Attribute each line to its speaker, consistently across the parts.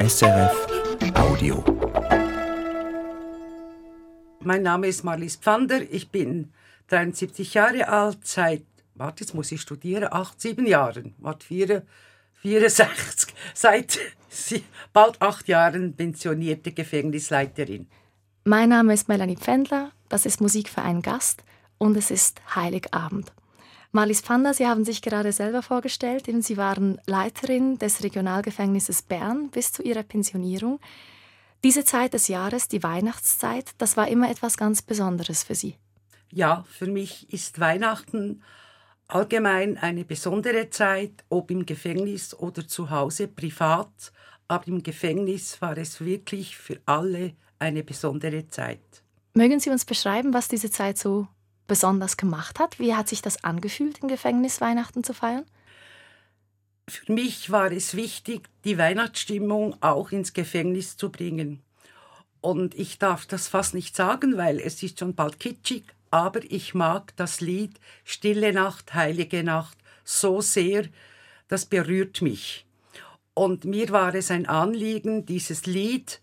Speaker 1: SRF Audio.
Speaker 2: Mein Name ist Marlies Pfander. Ich bin 73 Jahre alt, seit, warte, jetzt muss ich studieren, acht, sieben Jahren, warte, vier, 64, seit bald acht Jahren pensionierte Gefängnisleiterin.
Speaker 3: Mein Name ist Melanie Pfändler, das ist Musikverein Gast und es ist Heiligabend. Marlies Pfander, Sie haben sich gerade selber vorgestellt. Sie waren Leiterin des Regionalgefängnisses Bern bis zu Ihrer Pensionierung. Diese Zeit des Jahres, die Weihnachtszeit, das war immer etwas ganz Besonderes für Sie.
Speaker 2: Ja, für mich ist Weihnachten allgemein eine besondere Zeit, ob im Gefängnis oder zu Hause privat. Aber im Gefängnis war es wirklich für alle eine besondere Zeit.
Speaker 3: Mögen Sie uns beschreiben, was diese Zeit so besonders gemacht hat? Wie hat sich das angefühlt, im Gefängnis Weihnachten zu feiern?
Speaker 2: Für mich war es wichtig, die Weihnachtsstimmung auch ins Gefängnis zu bringen. Und ich darf das fast nicht sagen, weil es ist schon bald kitschig, aber ich mag das Lied Stille Nacht, heilige Nacht so sehr, das berührt mich. Und mir war es ein Anliegen, dieses Lied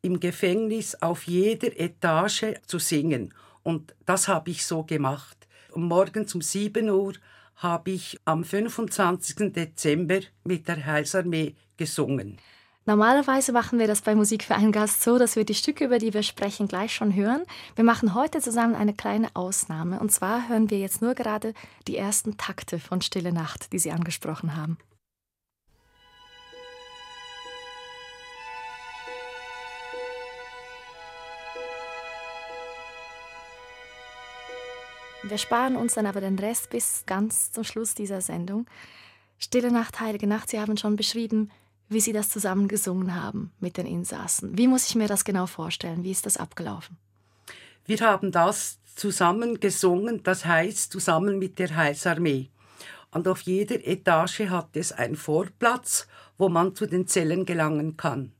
Speaker 2: im Gefängnis auf jeder Etage zu singen. Und das habe ich so gemacht. Morgens um 7 Uhr habe ich am 25. Dezember mit der Heilsarmee gesungen.
Speaker 3: Normalerweise machen wir das bei Musik für einen Gast so, dass wir die Stücke, über die wir sprechen, gleich schon hören. Wir machen heute zusammen eine kleine Ausnahme. Und zwar hören wir jetzt nur gerade die ersten Takte von Stille Nacht, die Sie angesprochen haben. Wir sparen uns dann aber den Rest bis ganz zum Schluss dieser Sendung. Stille Nacht, Heilige Nacht, Sie haben schon beschrieben, wie Sie das zusammen gesungen haben mit den Insassen. Wie muss ich mir das genau vorstellen? Wie ist das abgelaufen?
Speaker 2: Wir haben das zusammen gesungen, das heißt zusammen mit der Heilsarmee. Und auf jeder Etage hat es einen Vorplatz, wo man zu den Zellen gelangen kann.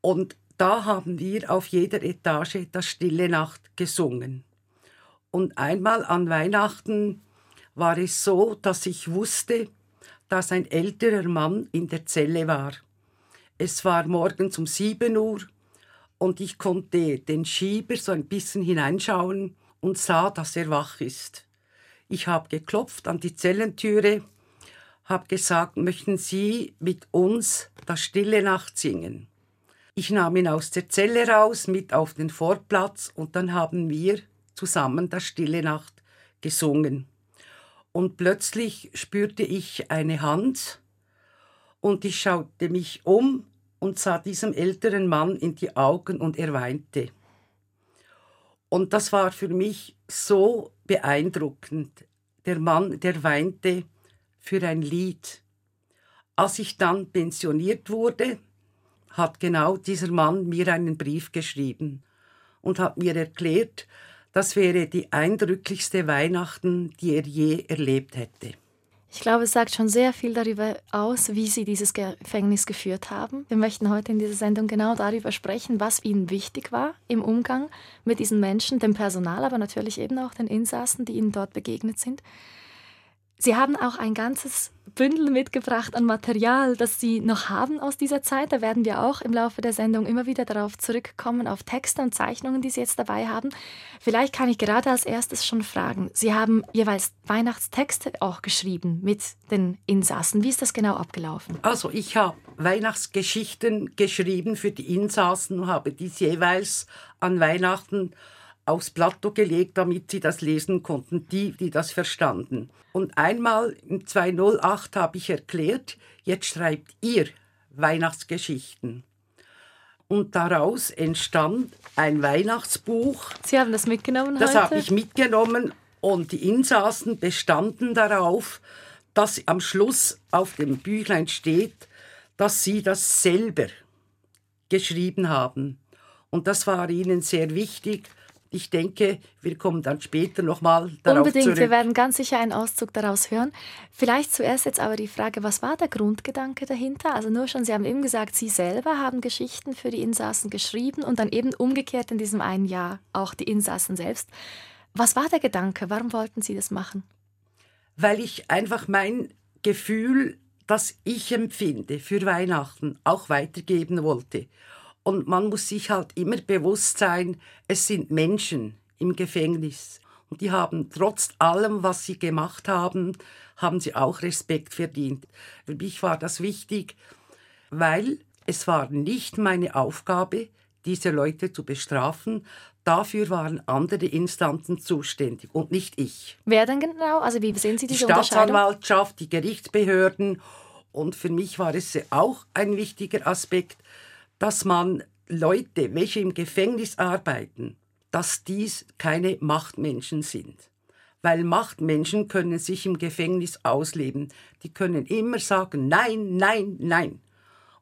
Speaker 2: Und da haben wir auf jeder Etage das Stille Nacht gesungen. Und einmal an Weihnachten war es so, dass ich wusste, dass ein älterer Mann in der Zelle war. Es war morgens um sieben Uhr und ich konnte den Schieber so ein bisschen hineinschauen und sah, dass er wach ist. Ich habe geklopft an die Zellentüre, habe gesagt, möchten Sie mit uns das Stille Nacht singen? Ich nahm ihn aus der Zelle raus mit auf den Vorplatz und dann haben wir zusammen das Stille Nacht gesungen. Und plötzlich spürte ich eine Hand und ich schaute mich um und sah diesem älteren Mann in die Augen und er weinte. Und das war für mich so beeindruckend. Der Mann, der weinte für ein Lied. Als ich dann pensioniert wurde, hat genau dieser Mann mir einen Brief geschrieben und hat mir erklärt, das wäre die eindrücklichste Weihnachten, die er je erlebt hätte.
Speaker 3: Ich glaube, es sagt schon sehr viel darüber aus, wie Sie dieses Gefängnis geführt haben. Wir möchten heute in dieser Sendung genau darüber sprechen, was Ihnen wichtig war im Umgang mit diesen Menschen, dem Personal, aber natürlich eben auch den Insassen, die Ihnen dort begegnet sind. Sie haben auch ein ganzes Bündel mitgebracht an Material, das Sie noch haben aus dieser Zeit. Da werden wir auch im Laufe der Sendung immer wieder darauf zurückkommen, auf Texte und Zeichnungen, die Sie jetzt dabei haben. Vielleicht kann ich gerade als erstes schon fragen. Sie haben jeweils Weihnachtstexte auch geschrieben mit den Insassen. Wie ist das genau abgelaufen?
Speaker 2: Also ich habe Weihnachtsgeschichten geschrieben für die Insassen und habe dies jeweils an Weihnachten aufs Plateau gelegt, damit sie das lesen konnten, die, die das verstanden. Und einmal im 208 habe ich erklärt, jetzt schreibt ihr Weihnachtsgeschichten. Und daraus entstand ein Weihnachtsbuch.
Speaker 3: Sie haben das mitgenommen
Speaker 2: Das habe ich mitgenommen und die Insassen bestanden darauf, dass am Schluss auf dem Büchlein steht, dass sie das selber geschrieben haben. Und das war ihnen sehr wichtig, ich denke, wir kommen dann später nochmal darauf
Speaker 3: Unbedingt,
Speaker 2: zurück.
Speaker 3: wir werden ganz sicher einen Auszug daraus hören. Vielleicht zuerst jetzt aber die Frage, was war der Grundgedanke dahinter? Also nur schon, Sie haben eben gesagt, Sie selber haben Geschichten für die Insassen geschrieben und dann eben umgekehrt in diesem einen Jahr auch die Insassen selbst. Was war der Gedanke? Warum wollten Sie das machen?
Speaker 2: Weil ich einfach mein Gefühl das ich empfinde für Weihnachten auch weitergeben wollte. Und man muss sich halt immer bewusst sein, es sind Menschen im Gefängnis. Und die haben trotz allem, was sie gemacht haben, haben sie auch Respekt verdient. Für mich war das wichtig, weil es war nicht meine Aufgabe, diese Leute zu bestrafen. Dafür waren andere Instanzen zuständig und nicht ich.
Speaker 3: Wer denn genau? Also wie sehen Sie diese
Speaker 2: Die Staatsanwaltschaft, die Gerichtsbehörden. Und für mich war es auch ein wichtiger Aspekt, dass man Leute, welche im Gefängnis arbeiten, dass dies keine Machtmenschen sind. Weil Machtmenschen können sich im Gefängnis ausleben. Die können immer sagen, nein, nein, nein.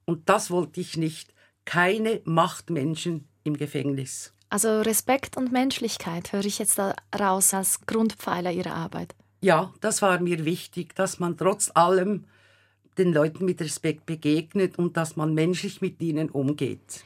Speaker 2: Und das wollte ich nicht. Keine Machtmenschen im Gefängnis.
Speaker 3: Also Respekt und Menschlichkeit höre ich jetzt da raus als Grundpfeiler Ihrer Arbeit.
Speaker 2: Ja, das war mir wichtig, dass man trotz allem den Leuten mit Respekt begegnet und dass man menschlich mit ihnen umgeht.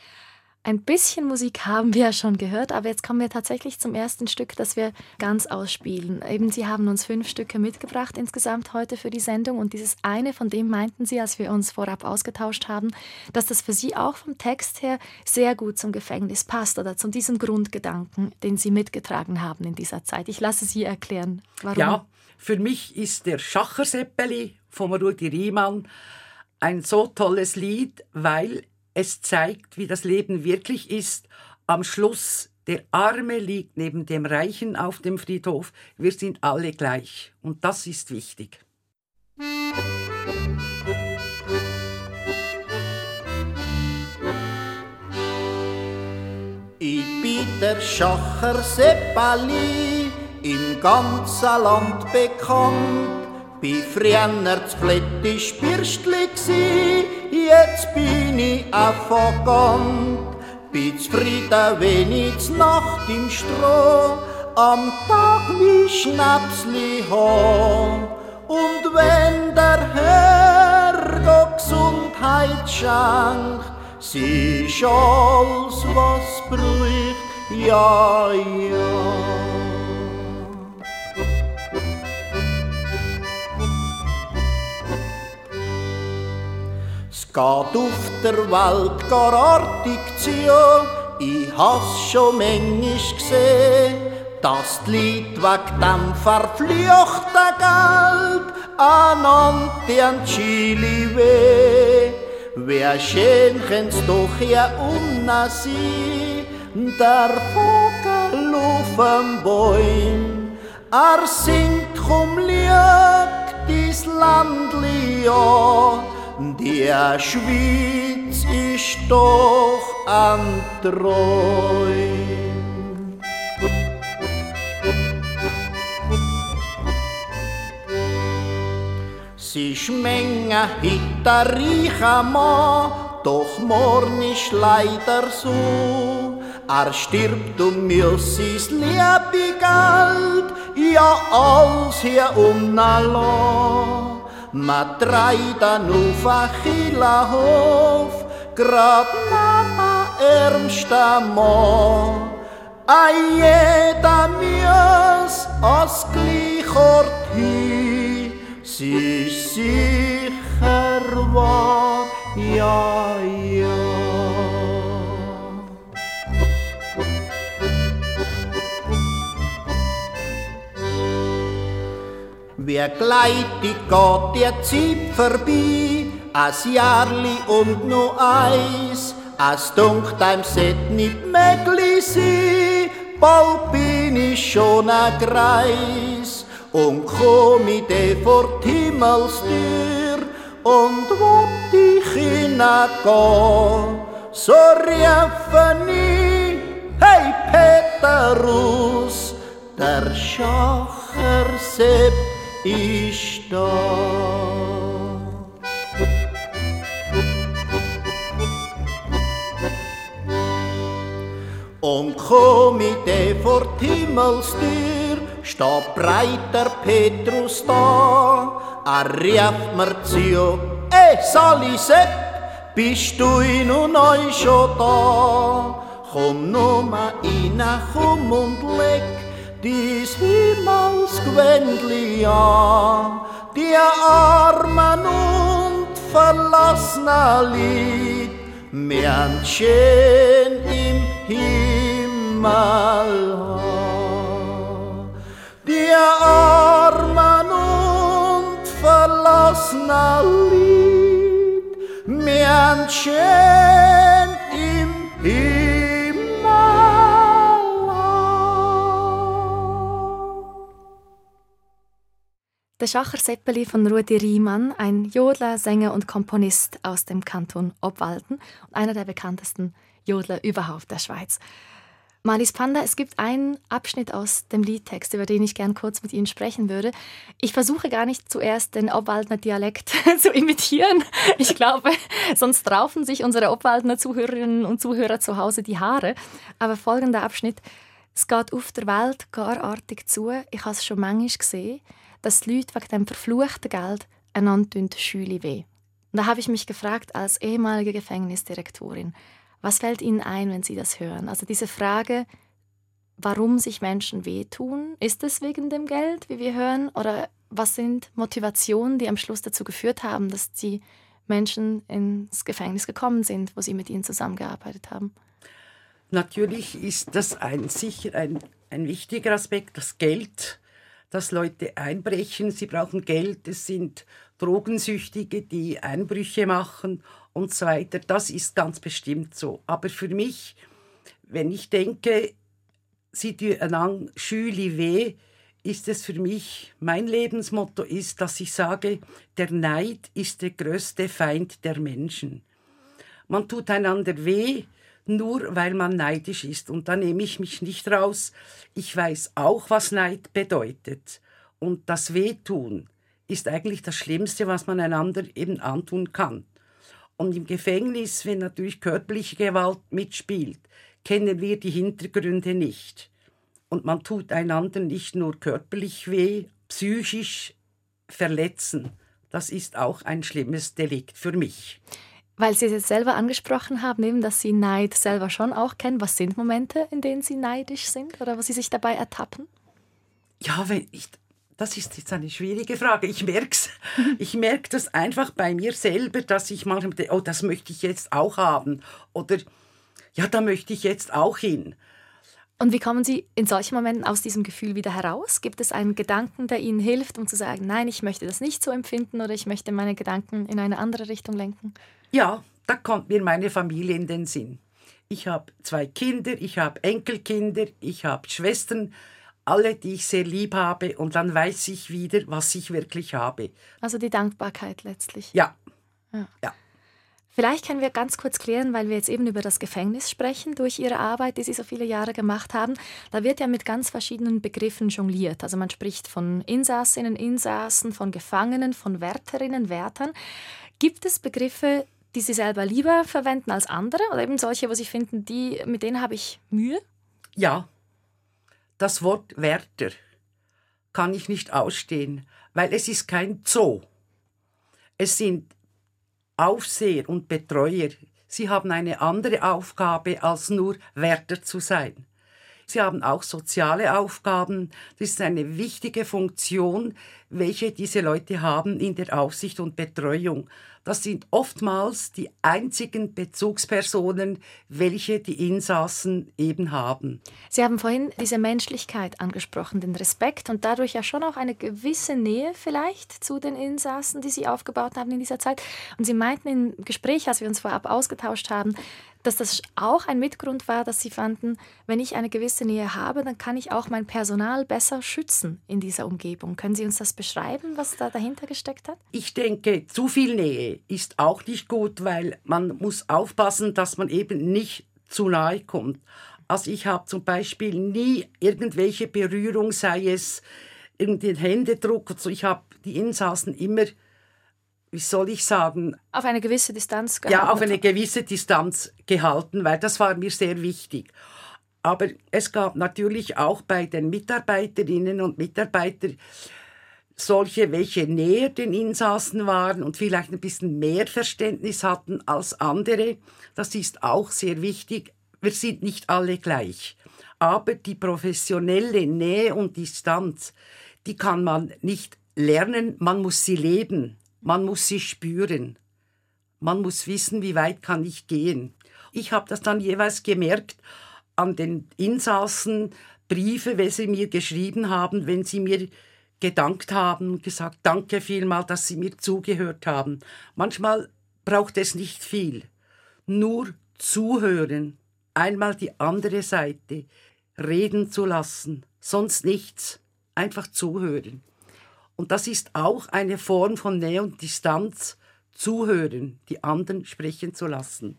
Speaker 3: Ein bisschen Musik haben wir ja schon gehört, aber jetzt kommen wir tatsächlich zum ersten Stück, das wir ganz ausspielen. Eben, Sie haben uns fünf Stücke mitgebracht insgesamt heute für die Sendung und dieses eine, von dem meinten Sie, als wir uns vorab ausgetauscht haben, dass das für Sie auch vom Text her sehr gut zum Gefängnis passt oder zu diesem Grundgedanken, den Sie mitgetragen haben in dieser Zeit. Ich lasse Sie erklären, warum.
Speaker 2: Ja, für mich ist der Schacherseppeli vom Rudi Riemann ein so tolles Lied, weil es zeigt, wie das Leben wirklich ist. Am Schluss, der Arme liegt neben dem Reichen auf dem Friedhof. Wir sind alle gleich. Und das ist wichtig.
Speaker 4: Ich bin der Schacher Seppali, im ganzen Land bekannt bin früher zu Plättisch Birstli gsi, jetzt bin ich affogant. Bin zufrieden, wenn ich Nacht im Stroh am Tag wie Schnapsli ho. Und wenn der Herr Gesundheit schenkt, sie ist alles, was brücht, ja, ja. Geht auf der Welt gar artig zu, ich has schon manchmal gesehen, dass die Leute wegen dem verfluchten Geld aneinander an Chili weh. Wer schön kann's doch ja unna sein, der Vogel auf dem Bäum. Er singt, komm, lieg, dies Landli an, die Schweiz ist doch an treu. Sie schmengen hinter reicher Mann, doch morgen ist leider so. Er stirbt um mir sein liebe Geld, ja alles hier um la Ma trajda nufa chila hof, grad na ärmsta mo. A jeda mias as glichort hi, si sicher war, ja, ja. Wer gleitig geht der Zeit vorbei, as Jahrli und nur eins, as dunkt einem set nicht möglich sein, bald bin ich schon a Greis. Und komm ich de vor Himmelstür und wollt ich hineingehen, so riefen ich, hey Peterus, der Schacher Sepp ist da. Und komm ich vor die Himmelstür, steht breiter Petrus da. Er rief mir zu, ey Sali bist du in und euch schon da? Komm nur mal rein, komm und leg dies Himmelsgewändli an, die Armen verlassener Lied, Märchen im Himmel. Der armen und verlassener Lied, Märchen im Himmel.
Speaker 3: Der Schacher Seppeli von Rudi Riemann, ein Jodler, Sänger und Komponist aus dem Kanton Obwalden und einer der bekanntesten Jodler überhaupt der Schweiz. Malis Panda, es gibt einen Abschnitt aus dem Liedtext, über den ich gern kurz mit Ihnen sprechen würde. Ich versuche gar nicht zuerst den Obwaldner Dialekt zu imitieren. Ich glaube, sonst raufen sich unsere Obwaldner Zuhörerinnen und Zuhörer zu Hause die Haare. Aber folgender Abschnitt. Es geht auf der Welt gar artig zu. Ich habe es schon manchmal gesehen, dass die Leute wegen dem verfluchten Geld einander Schüle weh. Da habe ich mich gefragt, als ehemalige Gefängnisdirektorin, was fällt Ihnen ein, wenn Sie das hören? Also diese Frage, warum sich Menschen wehtun, ist es wegen dem Geld, wie wir hören, oder was sind Motivationen, die am Schluss dazu geführt haben, dass die Menschen ins Gefängnis gekommen sind, wo sie mit ihnen zusammengearbeitet haben?
Speaker 2: Natürlich ist das ein, sicher ein, ein wichtiger Aspekt, das Geld, dass Leute einbrechen. Sie brauchen Geld, es sind Drogensüchtige, die Einbrüche machen und so weiter. Das ist ganz bestimmt so. Aber für mich, wenn ich denke, sie einander Schüli weh, ist es für mich, mein Lebensmotto ist, dass ich sage, der Neid ist der größte Feind der Menschen. Man tut einander weh, nur weil man neidisch ist. Und da nehme ich mich nicht raus. Ich weiß auch, was Neid bedeutet. Und das Wehtun ist eigentlich das Schlimmste, was man einander eben antun kann. Und im Gefängnis, wenn natürlich körperliche Gewalt mitspielt, kennen wir die Hintergründe nicht. Und man tut einander nicht nur körperlich weh, psychisch verletzen. Das ist auch ein schlimmes Delikt für mich.
Speaker 3: Weil Sie es jetzt selber angesprochen haben, eben, dass Sie Neid selber schon auch kennen. Was sind Momente, in denen Sie neidisch sind oder wo Sie sich dabei ertappen?
Speaker 2: Ja, wenn ich, das ist jetzt eine schwierige Frage. Ich merke es. Ich merke das einfach bei mir selber, dass ich manchmal denke, oh, das möchte ich jetzt auch haben. Oder ja, da möchte ich jetzt auch hin.
Speaker 3: Und wie kommen Sie in solchen Momenten aus diesem Gefühl wieder heraus? Gibt es einen Gedanken, der Ihnen hilft, um zu sagen, nein, ich möchte das nicht so empfinden oder ich möchte meine Gedanken in eine andere Richtung lenken?
Speaker 2: Ja, da kommt mir meine Familie in den Sinn. Ich habe zwei Kinder, ich habe Enkelkinder, ich habe Schwestern, alle, die ich sehr lieb habe, und dann weiß ich wieder, was ich wirklich habe.
Speaker 3: Also die Dankbarkeit letztlich.
Speaker 2: Ja.
Speaker 3: Ja.
Speaker 2: ja.
Speaker 3: Vielleicht können wir ganz kurz klären, weil wir jetzt eben über das Gefängnis sprechen, durch Ihre Arbeit, die Sie so viele Jahre gemacht haben. Da wird ja mit ganz verschiedenen Begriffen jongliert. Also man spricht von Insassinnen, Insassen, von Gefangenen, von Wärterinnen, Wärtern. Gibt es Begriffe, die Sie selber lieber verwenden als andere oder eben solche, wo Sie finden, die, mit denen habe ich Mühe?
Speaker 2: Ja, das Wort Wärter kann ich nicht ausstehen, weil es ist kein Zoo. Es sind Aufseher und Betreuer. Sie haben eine andere Aufgabe, als nur Wärter zu sein. Sie haben auch soziale Aufgaben. Das ist eine wichtige Funktion, welche diese Leute haben in der Aufsicht und Betreuung. Das sind oftmals die einzigen Bezugspersonen, welche die Insassen eben haben.
Speaker 3: Sie haben vorhin diese Menschlichkeit angesprochen, den Respekt und dadurch ja schon auch eine gewisse Nähe vielleicht zu den Insassen, die Sie aufgebaut haben in dieser Zeit. Und Sie meinten im Gespräch, als wir uns vorab ausgetauscht haben, dass das auch ein Mitgrund war, dass sie fanden, wenn ich eine gewisse Nähe habe, dann kann ich auch mein Personal besser schützen in dieser Umgebung. Können Sie uns das beschreiben, was da dahinter gesteckt hat?
Speaker 2: Ich denke, zu viel Nähe ist auch nicht gut, weil man muss aufpassen, dass man eben nicht zu nahe kommt. Also ich habe zum Beispiel nie irgendwelche Berührung, sei es irgendein Händedruck. Also ich habe die Insassen immer wie soll ich sagen?
Speaker 3: Auf eine gewisse Distanz gehalten.
Speaker 2: Ja, auf eine gewisse Distanz gehalten, weil das war mir sehr wichtig. Aber es gab natürlich auch bei den Mitarbeiterinnen und Mitarbeitern solche, welche näher den Insassen waren und vielleicht ein bisschen mehr Verständnis hatten als andere. Das ist auch sehr wichtig. Wir sind nicht alle gleich. Aber die professionelle Nähe und Distanz, die kann man nicht lernen, man muss sie leben. Man muss sie spüren. Man muss wissen, wie weit kann ich gehen. Ich habe das dann jeweils gemerkt an den Insassen, Briefe, wenn sie mir geschrieben haben, wenn sie mir gedankt haben, gesagt, danke vielmal, dass Sie mir zugehört haben. Manchmal braucht es nicht viel. Nur zuhören, einmal die andere Seite, reden zu lassen, sonst nichts, einfach zuhören. Und das ist auch eine Form von Nähe und Distanz, zuhören, die anderen sprechen zu lassen.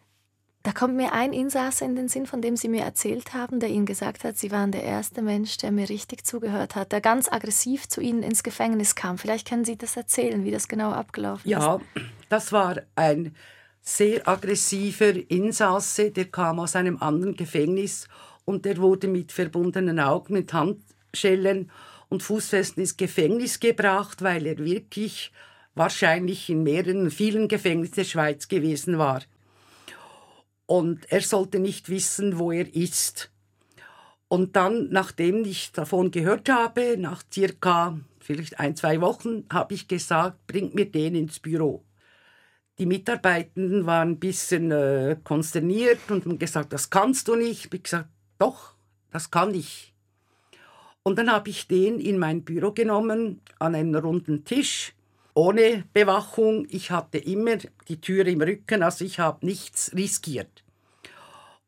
Speaker 3: Da kommt mir ein Insasse in den Sinn, von dem Sie mir erzählt haben, der Ihnen gesagt hat, Sie waren der erste Mensch, der mir richtig zugehört hat, der ganz aggressiv zu Ihnen ins Gefängnis kam. Vielleicht können Sie das erzählen, wie das genau abgelaufen
Speaker 2: ja,
Speaker 3: ist.
Speaker 2: Ja, das war ein sehr aggressiver Insasse, der kam aus einem anderen Gefängnis und der wurde mit verbundenen Augen, mit Handschellen und Fußfesten ins Gefängnis gebracht, weil er wirklich wahrscheinlich in mehreren, vielen Gefängnissen der Schweiz gewesen war und er sollte nicht wissen, wo er ist. Und dann, nachdem ich davon gehört habe, nach circa vielleicht ein, zwei Wochen, habe ich gesagt, bringt mir den ins Büro. Die Mitarbeitenden waren ein bisschen äh, konsterniert und haben gesagt, das kannst du nicht. Ich habe gesagt, doch, das kann ich. Und dann habe ich den in mein Büro genommen, an einen runden Tisch, ohne Bewachung. Ich hatte immer die Tür im Rücken, also ich habe nichts riskiert.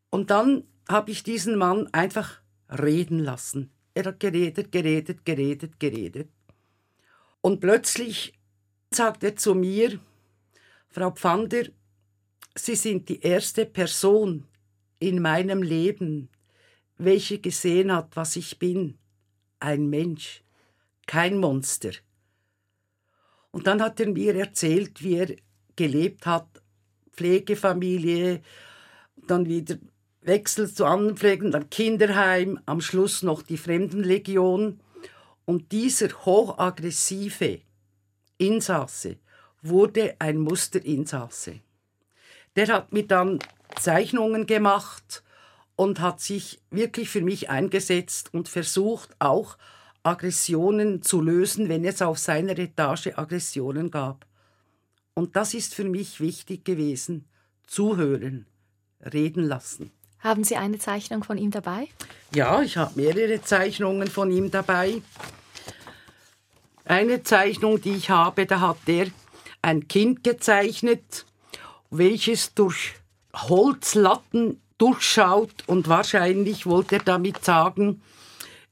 Speaker 2: Und dann habe ich diesen Mann einfach reden lassen. Er hat geredet, geredet, geredet, geredet. Und plötzlich sagt er zu mir, Frau Pfander, Sie sind die erste Person in meinem Leben, welche gesehen hat, was ich bin. Ein Mensch, kein Monster. Und dann hat er mir erzählt, wie er gelebt hat, Pflegefamilie, dann wieder Wechsel zu anderen Pflegen, dann Kinderheim, am Schluss noch die Fremdenlegion. Und dieser hochaggressive Insasse wurde ein Musterinsasse. Der hat mir dann Zeichnungen gemacht und hat sich wirklich für mich eingesetzt und versucht auch Aggressionen zu lösen, wenn es auf seiner Etage Aggressionen gab. Und das ist für mich wichtig gewesen. Zuhören, reden lassen.
Speaker 3: Haben Sie eine Zeichnung von ihm dabei?
Speaker 2: Ja, ich habe mehrere Zeichnungen von ihm dabei. Eine Zeichnung, die ich habe, da hat er ein Kind gezeichnet, welches durch Holzlatten durchschaut und wahrscheinlich wollte er damit sagen,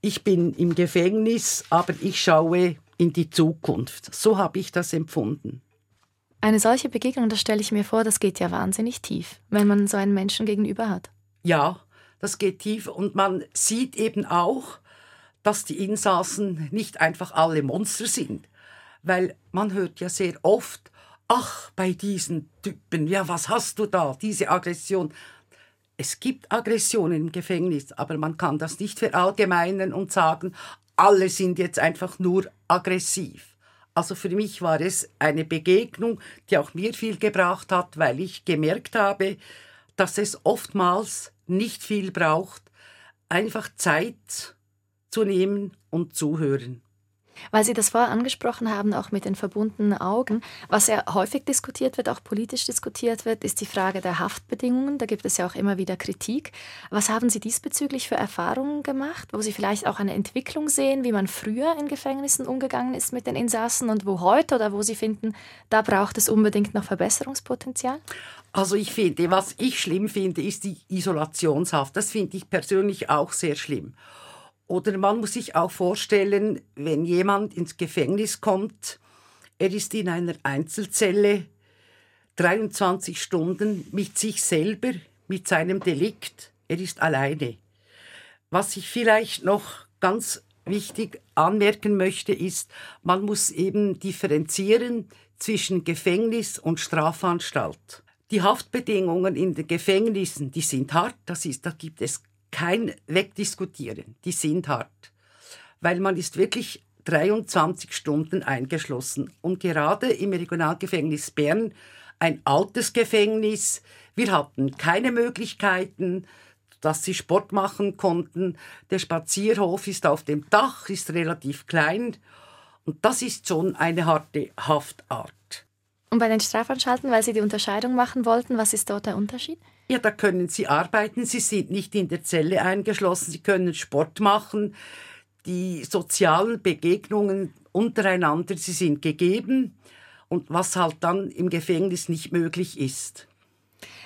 Speaker 2: ich bin im Gefängnis, aber ich schaue in die Zukunft. So habe ich das empfunden.
Speaker 3: Eine solche Begegnung, das stelle ich mir vor, das geht ja wahnsinnig tief, wenn man so einen Menschen gegenüber hat.
Speaker 2: Ja, das geht tief und man sieht eben auch, dass die Insassen nicht einfach alle Monster sind, weil man hört ja sehr oft, ach, bei diesen Typen, ja, was hast du da, diese Aggression. Es gibt Aggressionen im Gefängnis, aber man kann das nicht verallgemeinern und sagen, alle sind jetzt einfach nur aggressiv. Also für mich war es eine Begegnung, die auch mir viel gebracht hat, weil ich gemerkt habe, dass es oftmals nicht viel braucht, einfach Zeit zu nehmen und zuhören.
Speaker 3: Weil Sie das vorher angesprochen haben, auch mit den verbundenen Augen, was ja häufig diskutiert wird, auch politisch diskutiert wird, ist die Frage der Haftbedingungen. Da gibt es ja auch immer wieder Kritik. Was haben Sie diesbezüglich für Erfahrungen gemacht, wo Sie vielleicht auch eine Entwicklung sehen, wie man früher in Gefängnissen umgegangen ist mit den Insassen und wo heute oder wo Sie finden, da braucht es unbedingt noch Verbesserungspotenzial?
Speaker 2: Also ich finde, was ich schlimm finde, ist die Isolationshaft. Das finde ich persönlich auch sehr schlimm. Oder man muss sich auch vorstellen, wenn jemand ins Gefängnis kommt, er ist in einer Einzelzelle 23 Stunden mit sich selber, mit seinem Delikt, er ist alleine. Was ich vielleicht noch ganz wichtig anmerken möchte, ist, man muss eben differenzieren zwischen Gefängnis und Strafanstalt. Die Haftbedingungen in den Gefängnissen, die sind hart, das ist, da gibt es kein Wegdiskutieren, die sind hart, weil man ist wirklich 23 Stunden eingeschlossen und gerade im Regionalgefängnis Bern ein altes Gefängnis, wir hatten keine Möglichkeiten, dass sie Sport machen konnten. Der Spazierhof ist auf dem Dach, ist relativ klein und das ist schon eine harte Haftart.
Speaker 3: Und bei den Strafanstalten, weil Sie die Unterscheidung machen wollten, was ist dort der Unterschied?
Speaker 2: Ja, da können Sie arbeiten. Sie sind nicht in der Zelle eingeschlossen. Sie können Sport machen. Die sozialen Begegnungen untereinander, sie sind gegeben. Und was halt dann im Gefängnis nicht möglich ist.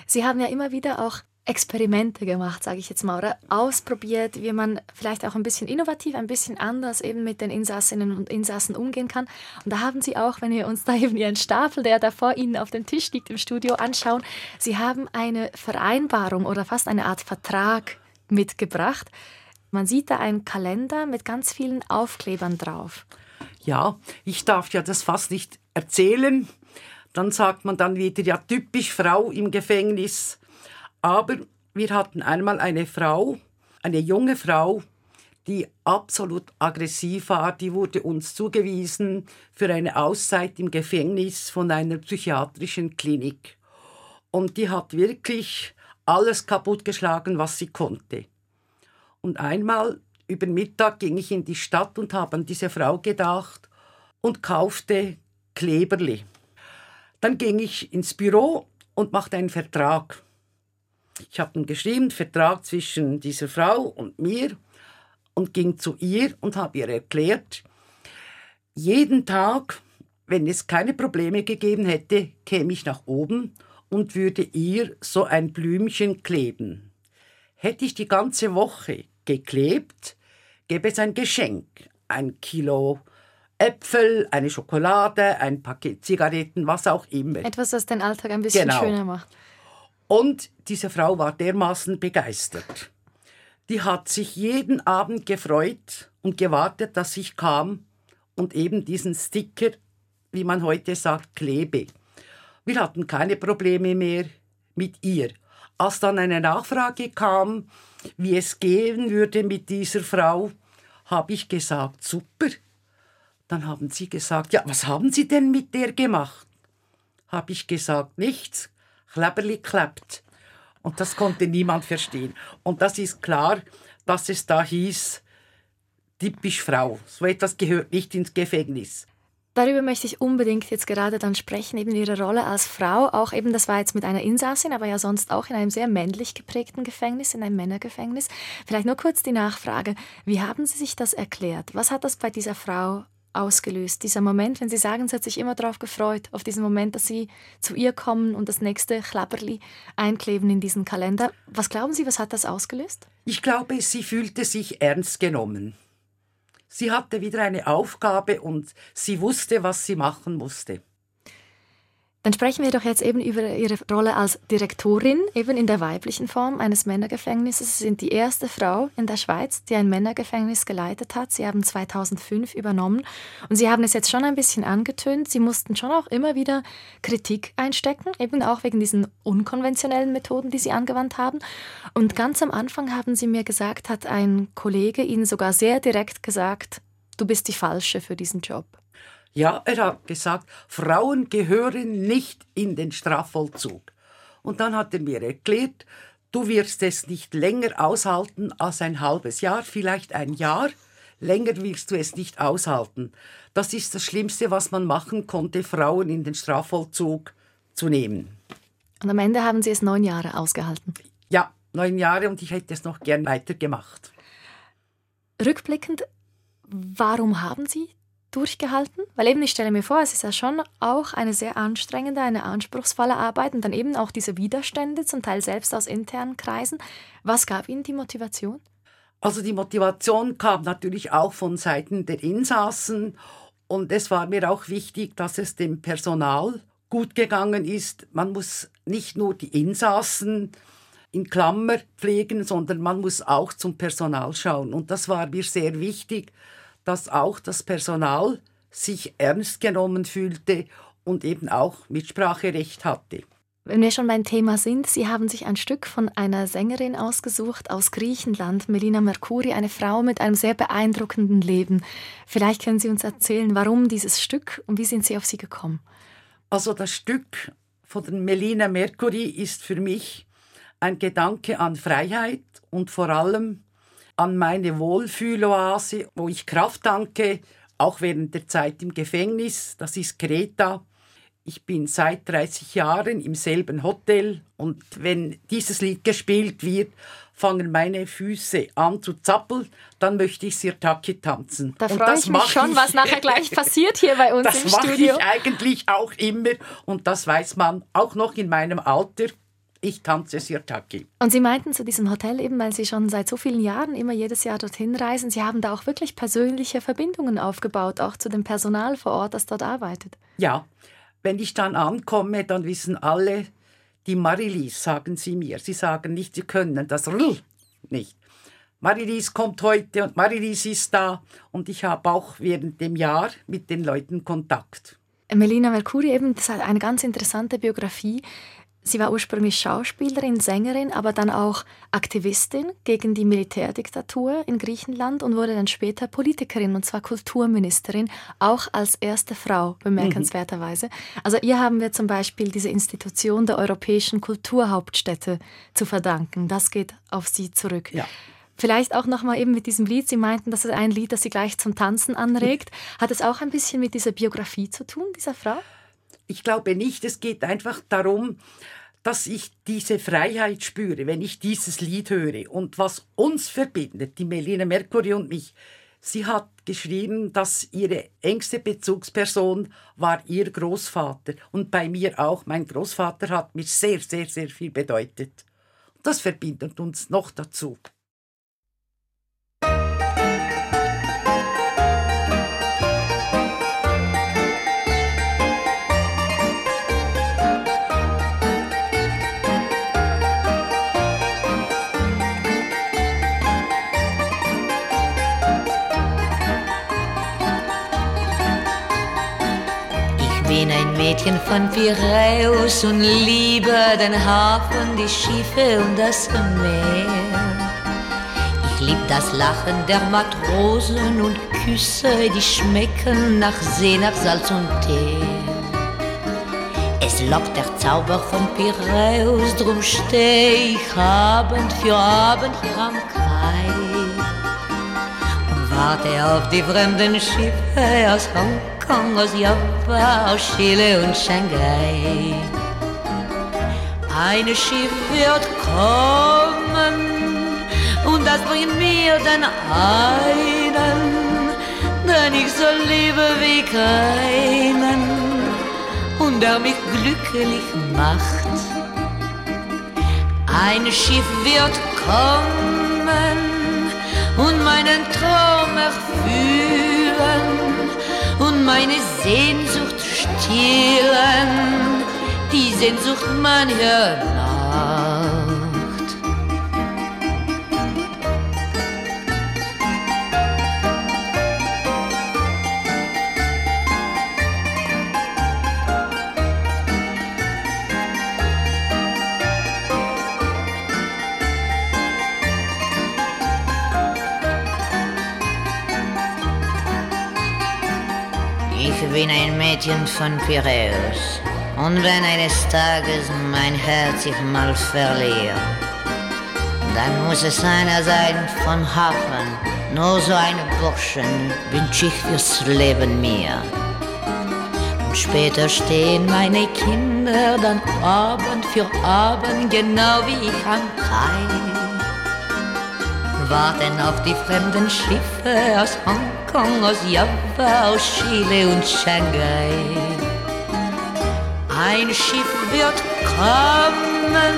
Speaker 3: Sie haben ja immer wieder auch Experimente gemacht, sage ich jetzt mal, oder ausprobiert, wie man vielleicht auch ein bisschen innovativ, ein bisschen anders eben mit den Insassinnen und Insassen umgehen kann. Und da haben Sie auch, wenn wir uns da eben Ihren Stapel, der da vor Ihnen auf dem Tisch liegt im Studio, anschauen, Sie haben eine Vereinbarung oder fast eine Art Vertrag mitgebracht. Man sieht da einen Kalender mit ganz vielen Aufklebern drauf.
Speaker 2: Ja, ich darf ja das fast nicht erzählen. Dann sagt man dann wieder, ja, typisch Frau im Gefängnis aber wir hatten einmal eine Frau, eine junge Frau, die absolut aggressiv war. Die wurde uns zugewiesen für eine Auszeit im Gefängnis von einer psychiatrischen Klinik. Und die hat wirklich alles kaputtgeschlagen, was sie konnte. Und einmal über Mittag ging ich in die Stadt und habe an diese Frau gedacht und kaufte Kleberli. Dann ging ich ins Büro und machte einen Vertrag. Ich habe einen geschrieben, Vertrag zwischen dieser Frau und mir und ging zu ihr und habe ihr erklärt, jeden Tag, wenn es keine Probleme gegeben hätte, käme ich nach oben und würde ihr so ein Blümchen kleben. Hätte ich die ganze Woche geklebt, gäbe es ein Geschenk, ein Kilo Äpfel, eine Schokolade, ein Paket Zigaretten, was auch immer.
Speaker 3: Etwas, das den Alltag ein bisschen genau. schöner macht.
Speaker 2: Und diese Frau war dermaßen begeistert. Die hat sich jeden Abend gefreut und gewartet, dass ich kam und eben diesen Sticker, wie man heute sagt, klebe. Wir hatten keine Probleme mehr mit ihr. Als dann eine Nachfrage kam, wie es gehen würde mit dieser Frau, habe ich gesagt, super. Dann haben sie gesagt, ja, was haben Sie denn mit der gemacht? Habe ich gesagt, nichts. Kleberli klebt. Und das konnte niemand verstehen. Und das ist klar, dass es da hieß, typisch Frau. So etwas gehört nicht ins Gefängnis.
Speaker 3: Darüber möchte ich unbedingt jetzt gerade dann sprechen, eben Ihre Rolle als Frau. Auch eben, das war jetzt mit einer Insassin, aber ja sonst auch in einem sehr männlich geprägten Gefängnis, in einem Männergefängnis. Vielleicht nur kurz die Nachfrage. Wie haben Sie sich das erklärt? Was hat das bei dieser Frau ausgelöst. Dieser Moment, wenn Sie sagen, sie hat sich immer darauf gefreut, auf diesen Moment, dass Sie zu ihr kommen und das nächste Klapperli einkleben in diesen Kalender. Was glauben Sie, was hat das ausgelöst?
Speaker 2: Ich glaube, sie fühlte sich ernst genommen. Sie hatte wieder eine Aufgabe und sie wusste, was sie machen musste.
Speaker 3: Dann sprechen wir doch jetzt eben über Ihre Rolle als Direktorin, eben in der weiblichen Form eines Männergefängnisses. Sie sind die erste Frau in der Schweiz, die ein Männergefängnis geleitet hat. Sie haben 2005 übernommen und Sie haben es jetzt schon ein bisschen angetönt. Sie mussten schon auch immer wieder Kritik einstecken, eben auch wegen diesen unkonventionellen Methoden, die Sie angewandt haben. Und ganz am Anfang haben Sie mir gesagt, hat ein Kollege Ihnen sogar sehr direkt gesagt, du bist die Falsche für diesen Job.
Speaker 2: Ja, er hat gesagt, Frauen gehören nicht in den Strafvollzug. Und dann hat er mir erklärt, du wirst es nicht länger aushalten als ein halbes Jahr, vielleicht ein Jahr. Länger wirst du es nicht aushalten. Das ist das Schlimmste, was man machen konnte, Frauen in den Strafvollzug zu nehmen.
Speaker 3: Und am Ende haben Sie es neun Jahre ausgehalten?
Speaker 2: Ja, neun Jahre und ich hätte es noch gern weitergemacht.
Speaker 3: Rückblickend, warum haben Sie durchgehalten? Weil eben, ich stelle mir vor, es ist ja schon auch eine sehr anstrengende, eine anspruchsvolle Arbeit und dann eben auch diese Widerstände, zum Teil selbst aus internen Kreisen. Was gab Ihnen die Motivation?
Speaker 2: Also die Motivation kam natürlich auch von Seiten der Insassen und es war mir auch wichtig, dass es dem Personal gut gegangen ist. Man muss nicht nur die Insassen in Klammer pflegen, sondern man muss auch zum Personal schauen. Und das war mir sehr wichtig, dass auch das Personal sich ernst genommen fühlte und eben auch Mitspracherecht hatte.
Speaker 3: Wenn wir schon beim Thema sind, Sie haben sich ein Stück von einer Sängerin ausgesucht aus Griechenland, Melina Mercuri, eine Frau mit einem sehr beeindruckenden Leben. Vielleicht können Sie uns erzählen, warum dieses Stück und wie sind Sie auf sie gekommen?
Speaker 2: Also das Stück von Melina Mercuri ist für mich ein Gedanke an Freiheit und vor allem an meine Wohlfühloase, wo ich Kraft danke, auch während der Zeit im Gefängnis. Das ist Kreta. Ich bin seit 30 Jahren im selben Hotel und wenn dieses Lied gespielt wird, fangen meine Füße an zu zappeln, dann möchte ich Sirtaki tanzen.
Speaker 3: Da freue ich mich schon, ich, was nachher gleich passiert hier bei uns im Studio.
Speaker 2: Das mache ich eigentlich auch immer und das weiß man auch noch in meinem Alter. Ich tanze Sirtaki.
Speaker 3: Und Sie meinten zu diesem Hotel eben, weil Sie schon seit so vielen Jahren immer jedes Jahr dorthin reisen, Sie haben da auch wirklich persönliche Verbindungen aufgebaut, auch zu dem Personal vor Ort, das dort arbeitet.
Speaker 2: Ja, wenn ich dann ankomme, dann wissen alle, die Marilis, sagen sie mir. Sie sagen nicht, sie können das R nicht. Marilis kommt heute und Marilis ist da und ich habe auch während dem Jahr mit den Leuten Kontakt.
Speaker 3: Melina Mercuri eben, das hat eine ganz interessante Biografie. Sie war ursprünglich Schauspielerin, Sängerin, aber dann auch Aktivistin gegen die Militärdiktatur in Griechenland und wurde dann später Politikerin und zwar Kulturministerin, auch als erste Frau, bemerkenswerterweise. Mhm. Also ihr haben wir zum Beispiel diese Institution der europäischen Kulturhauptstädte zu verdanken. Das geht auf sie zurück. Ja. Vielleicht auch nochmal eben mit diesem Lied. Sie meinten, das ist ein Lied, das Sie gleich zum Tanzen anregt. Hat es auch ein bisschen mit dieser Biografie zu tun, dieser Frau?
Speaker 2: Ich glaube nicht. Es geht einfach darum, dass ich diese Freiheit spüre, wenn ich dieses Lied höre. Und was uns verbindet, die Melina Mercury und mich, sie hat geschrieben, dass ihre engste Bezugsperson war ihr Großvater. Und bei mir auch. Mein Großvater hat mir sehr, sehr, sehr viel bedeutet. Das verbindet uns noch dazu.
Speaker 5: Mädchen von Piräus und liebe den Hafen, die Schiffe und das Meer. Ich lieb das Lachen der Matrosen und Küsse, die schmecken nach See, nach Salz und Tee. Es lockt der Zauber von Piräus, drum steh ich Abend für Abend hier am Kai warte auf die fremden Schiffe aus Hongkong aus Java, aus Chile und Shanghai. Ein Schiff wird kommen und das bringt mir den einen, den ich so liebe wie keinen und der mich glücklich macht. Ein Schiff wird kommen und meinen Traum erfüllen und meine Sehnsucht stillen, die Sehnsucht mancher Nacht. Bin ein Mädchen von Piräus. Und wenn eines Tages mein Herz sich mal verliert, dann muss es einer sein von Hafen. Nur so ein Burschen wünsch ich fürs Leben mir. Und später stehen meine Kinder dann Abend für Abend, genau wie ich am Kai warten auf die fremden Schiffe aus Hongkong, aus Java, aus Chile und Shanghai. Ein Schiff wird kommen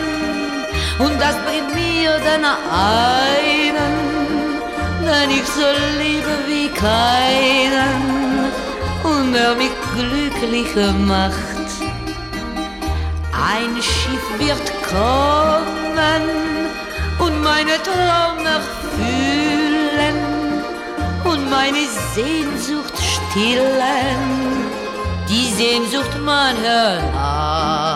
Speaker 5: und das bringt mir den einen, den ich so liebe wie keinen und der mich glücklicher macht. Ein Schiff wird kommen und meine Traum erfüllen meine Sehnsucht stillen, die Sehnsucht meiner Nacht.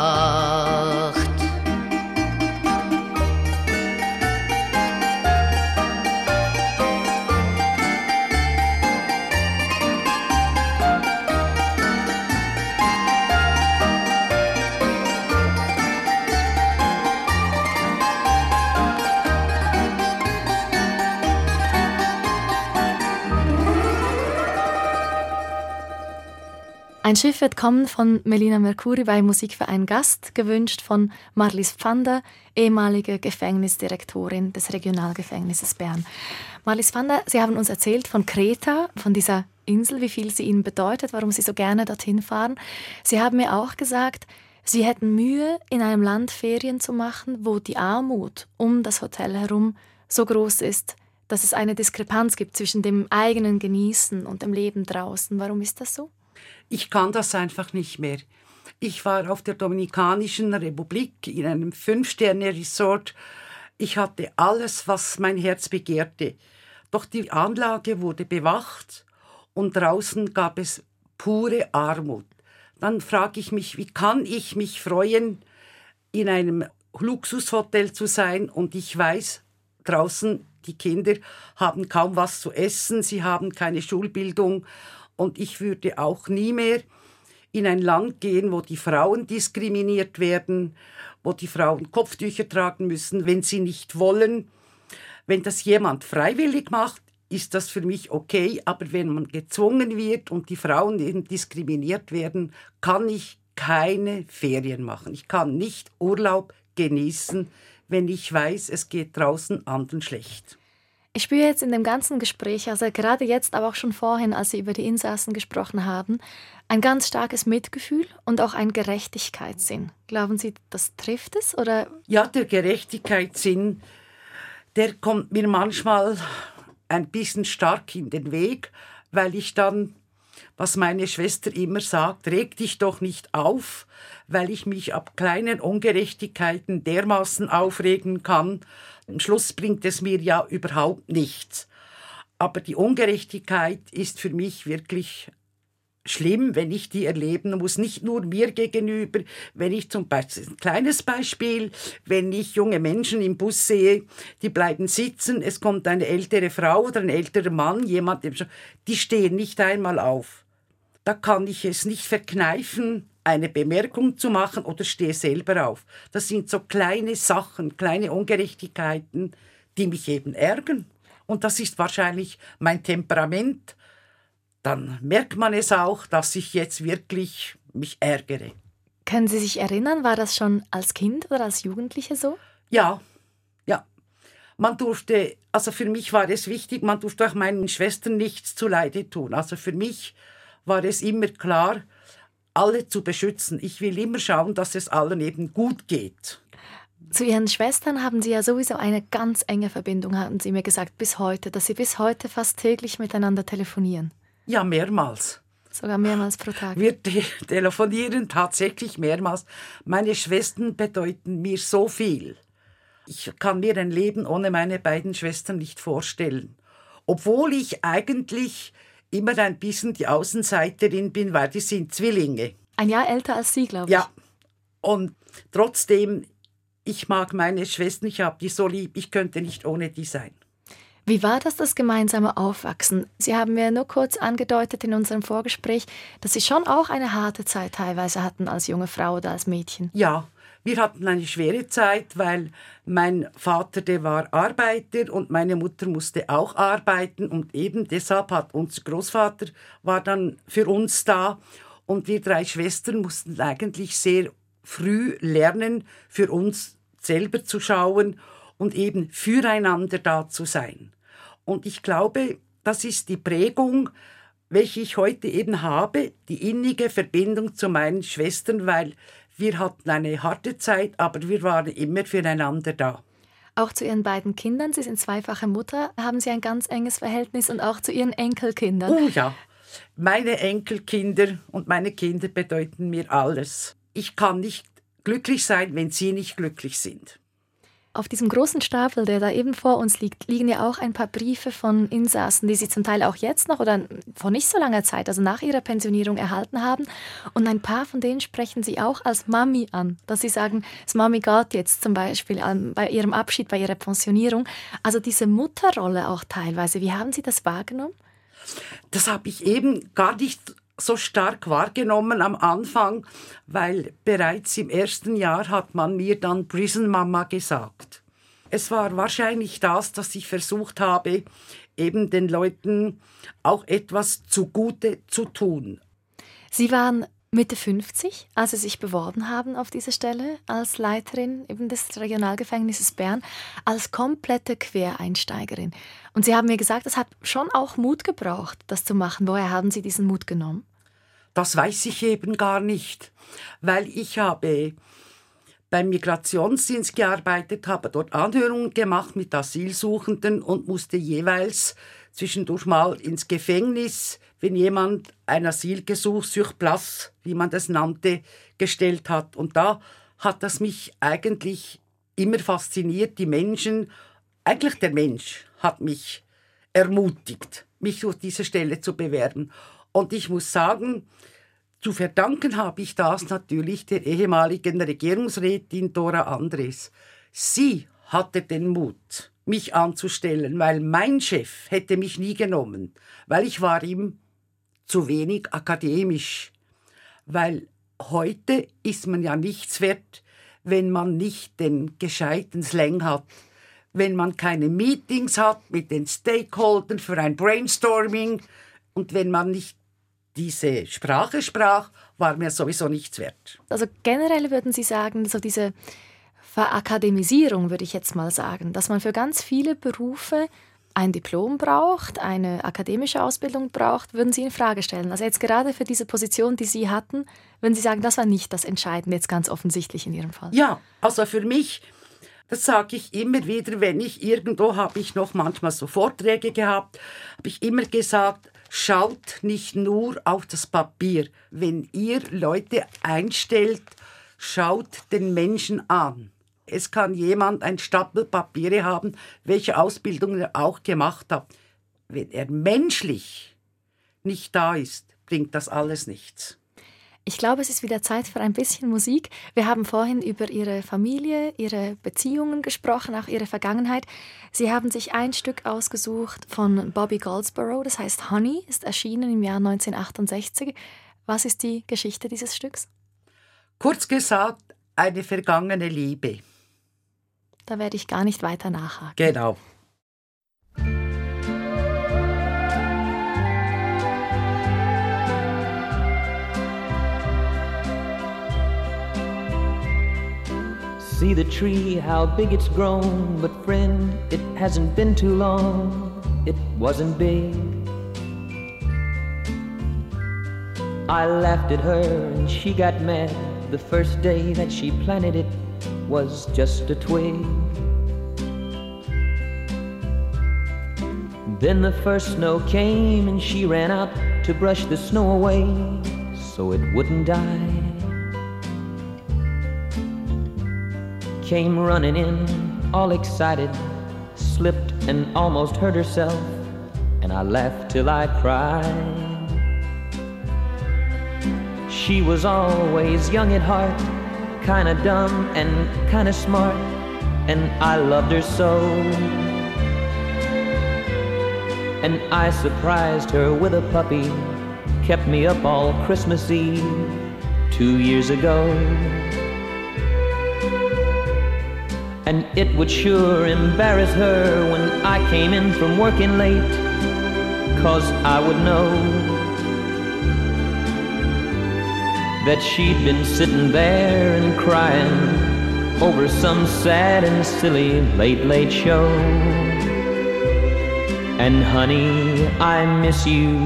Speaker 3: Ein Schiff wird kommen von Melina Mercuri bei Musikverein Gast, gewünscht von Marlies Pfander, ehemalige Gefängnisdirektorin des Regionalgefängnisses Bern. Marlies Pfander, Sie haben uns erzählt von Kreta, von dieser Insel, wie viel sie Ihnen bedeutet, warum Sie so gerne dorthin fahren. Sie haben mir auch gesagt, Sie hätten Mühe, in einem Land Ferien zu machen, wo die Armut um das Hotel herum so groß ist, dass es eine Diskrepanz gibt zwischen dem eigenen Genießen und dem Leben draußen. Warum ist das so?
Speaker 2: Ich kann das einfach nicht mehr. Ich war auf der Dominikanischen Republik in einem Fünf-Sterne-Resort. Ich hatte alles, was mein Herz begehrte. Doch die Anlage wurde bewacht und draußen gab es pure Armut. Dann frage ich mich, wie kann ich mich freuen, in einem Luxushotel zu sein und ich weiß, draußen die Kinder haben kaum was zu essen, sie haben keine Schulbildung und ich würde auch nie mehr in ein Land gehen, wo die Frauen diskriminiert werden, wo die Frauen Kopftücher tragen müssen, wenn sie nicht wollen. Wenn das jemand freiwillig macht, ist das für mich okay, aber wenn man gezwungen wird und die Frauen eben diskriminiert werden, kann ich keine Ferien machen. Ich kann nicht Urlaub genießen, wenn ich weiß, es geht draußen anderen schlecht.
Speaker 3: Ich spüre jetzt in dem ganzen Gespräch, also gerade jetzt, aber auch schon vorhin, als Sie über die Insassen gesprochen haben, ein ganz starkes Mitgefühl und auch ein Gerechtigkeitssinn. Glauben Sie, das trifft es? Oder?
Speaker 2: Ja, der Gerechtigkeitssinn, der kommt mir manchmal ein bisschen stark in den Weg, weil ich dann, was meine Schwester immer sagt, reg dich doch nicht auf, weil ich mich ab kleinen Ungerechtigkeiten dermaßen aufregen kann, am Schluss bringt es mir ja überhaupt nichts. Aber die Ungerechtigkeit ist für mich wirklich schlimm, wenn ich die erleben muss, nicht nur mir gegenüber, wenn ich zum Beispiel, ein kleines Beispiel, wenn ich junge Menschen im Bus sehe, die bleiben sitzen, es kommt eine ältere Frau oder ein älterer Mann, jemand, die stehen nicht einmal auf. Da kann ich es nicht verkneifen, eine Bemerkung zu machen oder stehe selber auf. Das sind so kleine Sachen, kleine Ungerechtigkeiten, die mich eben ärgern. Und das ist wahrscheinlich mein Temperament. Dann merkt man es auch, dass ich jetzt wirklich mich ärgere.
Speaker 3: Können Sie sich erinnern, war das schon als Kind oder als Jugendliche so?
Speaker 2: Ja, ja. Man durfte, also für mich war es wichtig, man durfte auch meinen Schwestern nichts zuleide tun. Also für mich war es immer klar, alle zu beschützen. Ich will immer schauen, dass es allen eben gut geht.
Speaker 3: Zu Ihren Schwestern haben Sie ja sowieso eine ganz enge Verbindung, hatten Sie mir gesagt, bis heute, dass Sie bis heute fast täglich miteinander telefonieren.
Speaker 2: Ja, mehrmals.
Speaker 3: Sogar mehrmals pro Tag.
Speaker 2: Wir te telefonieren tatsächlich mehrmals. Meine Schwestern bedeuten mir so viel. Ich kann mir ein Leben ohne meine beiden Schwestern nicht vorstellen. Obwohl ich eigentlich immer ein bisschen die Außenseiterin bin, weil die sind Zwillinge.
Speaker 3: Ein Jahr älter als Sie, glaube ich.
Speaker 2: Ja. Und trotzdem, ich mag meine Schwestern, ich habe die so lieb, ich könnte nicht ohne die sein.
Speaker 3: Wie war das, das gemeinsame Aufwachsen? Sie haben mir nur kurz angedeutet in unserem Vorgespräch, dass Sie schon auch eine harte Zeit teilweise hatten als junge Frau oder als Mädchen.
Speaker 2: Ja, wir hatten eine schwere Zeit, weil mein Vater, der war Arbeiter und meine Mutter musste auch arbeiten und eben deshalb hat unser Großvater war dann für uns da und wir drei Schwestern mussten eigentlich sehr früh lernen, für uns selber zu schauen und eben füreinander da zu sein. Und ich glaube, das ist die Prägung, welche ich heute eben habe, die innige Verbindung zu meinen Schwestern, weil wir hatten eine harte Zeit, aber wir waren immer füreinander da.
Speaker 3: Auch zu Ihren beiden Kindern, Sie sind zweifache Mutter, haben Sie ein ganz enges Verhältnis und auch zu Ihren Enkelkindern.
Speaker 2: Oh ja, meine Enkelkinder und meine Kinder bedeuten mir alles. Ich kann nicht glücklich sein, wenn sie nicht glücklich sind.
Speaker 3: Auf diesem großen Stapel, der da eben vor uns liegt, liegen ja auch ein paar Briefe von Insassen, die Sie zum Teil auch jetzt noch oder vor nicht so langer Zeit, also nach Ihrer Pensionierung, erhalten haben. Und ein paar von denen sprechen Sie auch als Mami an, dass Sie sagen, das Mami geht jetzt zum Beispiel bei Ihrem Abschied, bei Ihrer Pensionierung. Also diese Mutterrolle auch teilweise. Wie haben Sie das wahrgenommen?
Speaker 2: Das habe ich eben gar nicht so stark wahrgenommen am Anfang, weil bereits im ersten Jahr hat man mir dann Prison Mama gesagt. Es war wahrscheinlich das, dass ich versucht habe, eben den Leuten auch etwas zugute zu tun.
Speaker 3: Sie waren Mitte 50, als Sie sich beworben haben auf diese Stelle als Leiterin eben des Regionalgefängnisses Bern, als komplette Quereinsteigerin. Und Sie haben mir gesagt, es hat schon auch Mut gebraucht, das zu machen. Woher haben Sie diesen Mut genommen?
Speaker 2: Das weiß ich eben gar nicht, weil ich habe beim Migrationsdienst gearbeitet, habe dort Anhörungen gemacht mit Asylsuchenden und musste jeweils zwischendurch mal ins Gefängnis, wenn jemand ein Asylgesuch sur place, wie man das nannte, gestellt hat. Und da hat das mich eigentlich immer fasziniert. Die Menschen, eigentlich der Mensch hat mich ermutigt, mich durch diese Stelle zu bewerben. Und ich muss sagen, zu verdanken habe ich das natürlich der ehemaligen Regierungsrätin Dora Andres. Sie hatte den Mut, mich anzustellen, weil mein Chef hätte mich nie genommen, weil ich war ihm zu wenig akademisch, weil heute ist man ja nichts wert, wenn man nicht den gescheiten Slang hat, wenn man keine Meetings hat mit den Stakeholdern für ein Brainstorming. Und wenn man nicht diese Sprache sprach, war mir sowieso nichts wert.
Speaker 3: Also generell würden Sie sagen, so diese Verakademisierung, würde ich jetzt mal sagen, dass man für ganz viele Berufe ein Diplom braucht, eine akademische Ausbildung braucht, würden Sie in Frage stellen. Also jetzt gerade für diese Position, die Sie hatten, würden Sie sagen, das war nicht das Entscheidende jetzt ganz offensichtlich in Ihrem Fall.
Speaker 2: Ja, also für mich, das sage ich immer wieder, wenn ich irgendwo habe ich noch manchmal so Vorträge gehabt, habe ich immer gesagt, schaut nicht nur auf das Papier. Wenn ihr Leute einstellt, schaut den Menschen an. Es kann jemand ein Stapel Papiere haben, welche Ausbildung er auch gemacht hat. Wenn er menschlich nicht da ist, bringt das alles nichts.
Speaker 3: Ich glaube, es ist wieder Zeit für ein bisschen Musik. Wir haben vorhin über Ihre Familie, Ihre Beziehungen gesprochen, auch Ihre Vergangenheit. Sie haben sich ein Stück ausgesucht von Bobby Goldsboro, das heißt Honey, ist erschienen im Jahr 1968. Was ist die Geschichte dieses Stücks?
Speaker 2: Kurz gesagt, eine vergangene Liebe.
Speaker 3: Da werde ich gar nicht weiter nachhaken.
Speaker 2: Genau.
Speaker 6: See the tree, how big it's grown, but friend, it hasn't been too long, it wasn't big. I laughed at her and she got mad the first day that she planted it was just a twig. Then the first snow came and she ran out to brush the snow away so it wouldn't die. Came running in, all excited, slipped and almost hurt herself, and I laughed till I cried. She was always young at heart kinda dumb and kinda smart, and I loved her so. And I surprised her with a puppy, kept me up all Christmas Eve two years ago. And it would sure embarrass her when I came in from working late, cause I would know that she'd been sitting there and crying over some sad and silly late, late show. And honey, I miss you.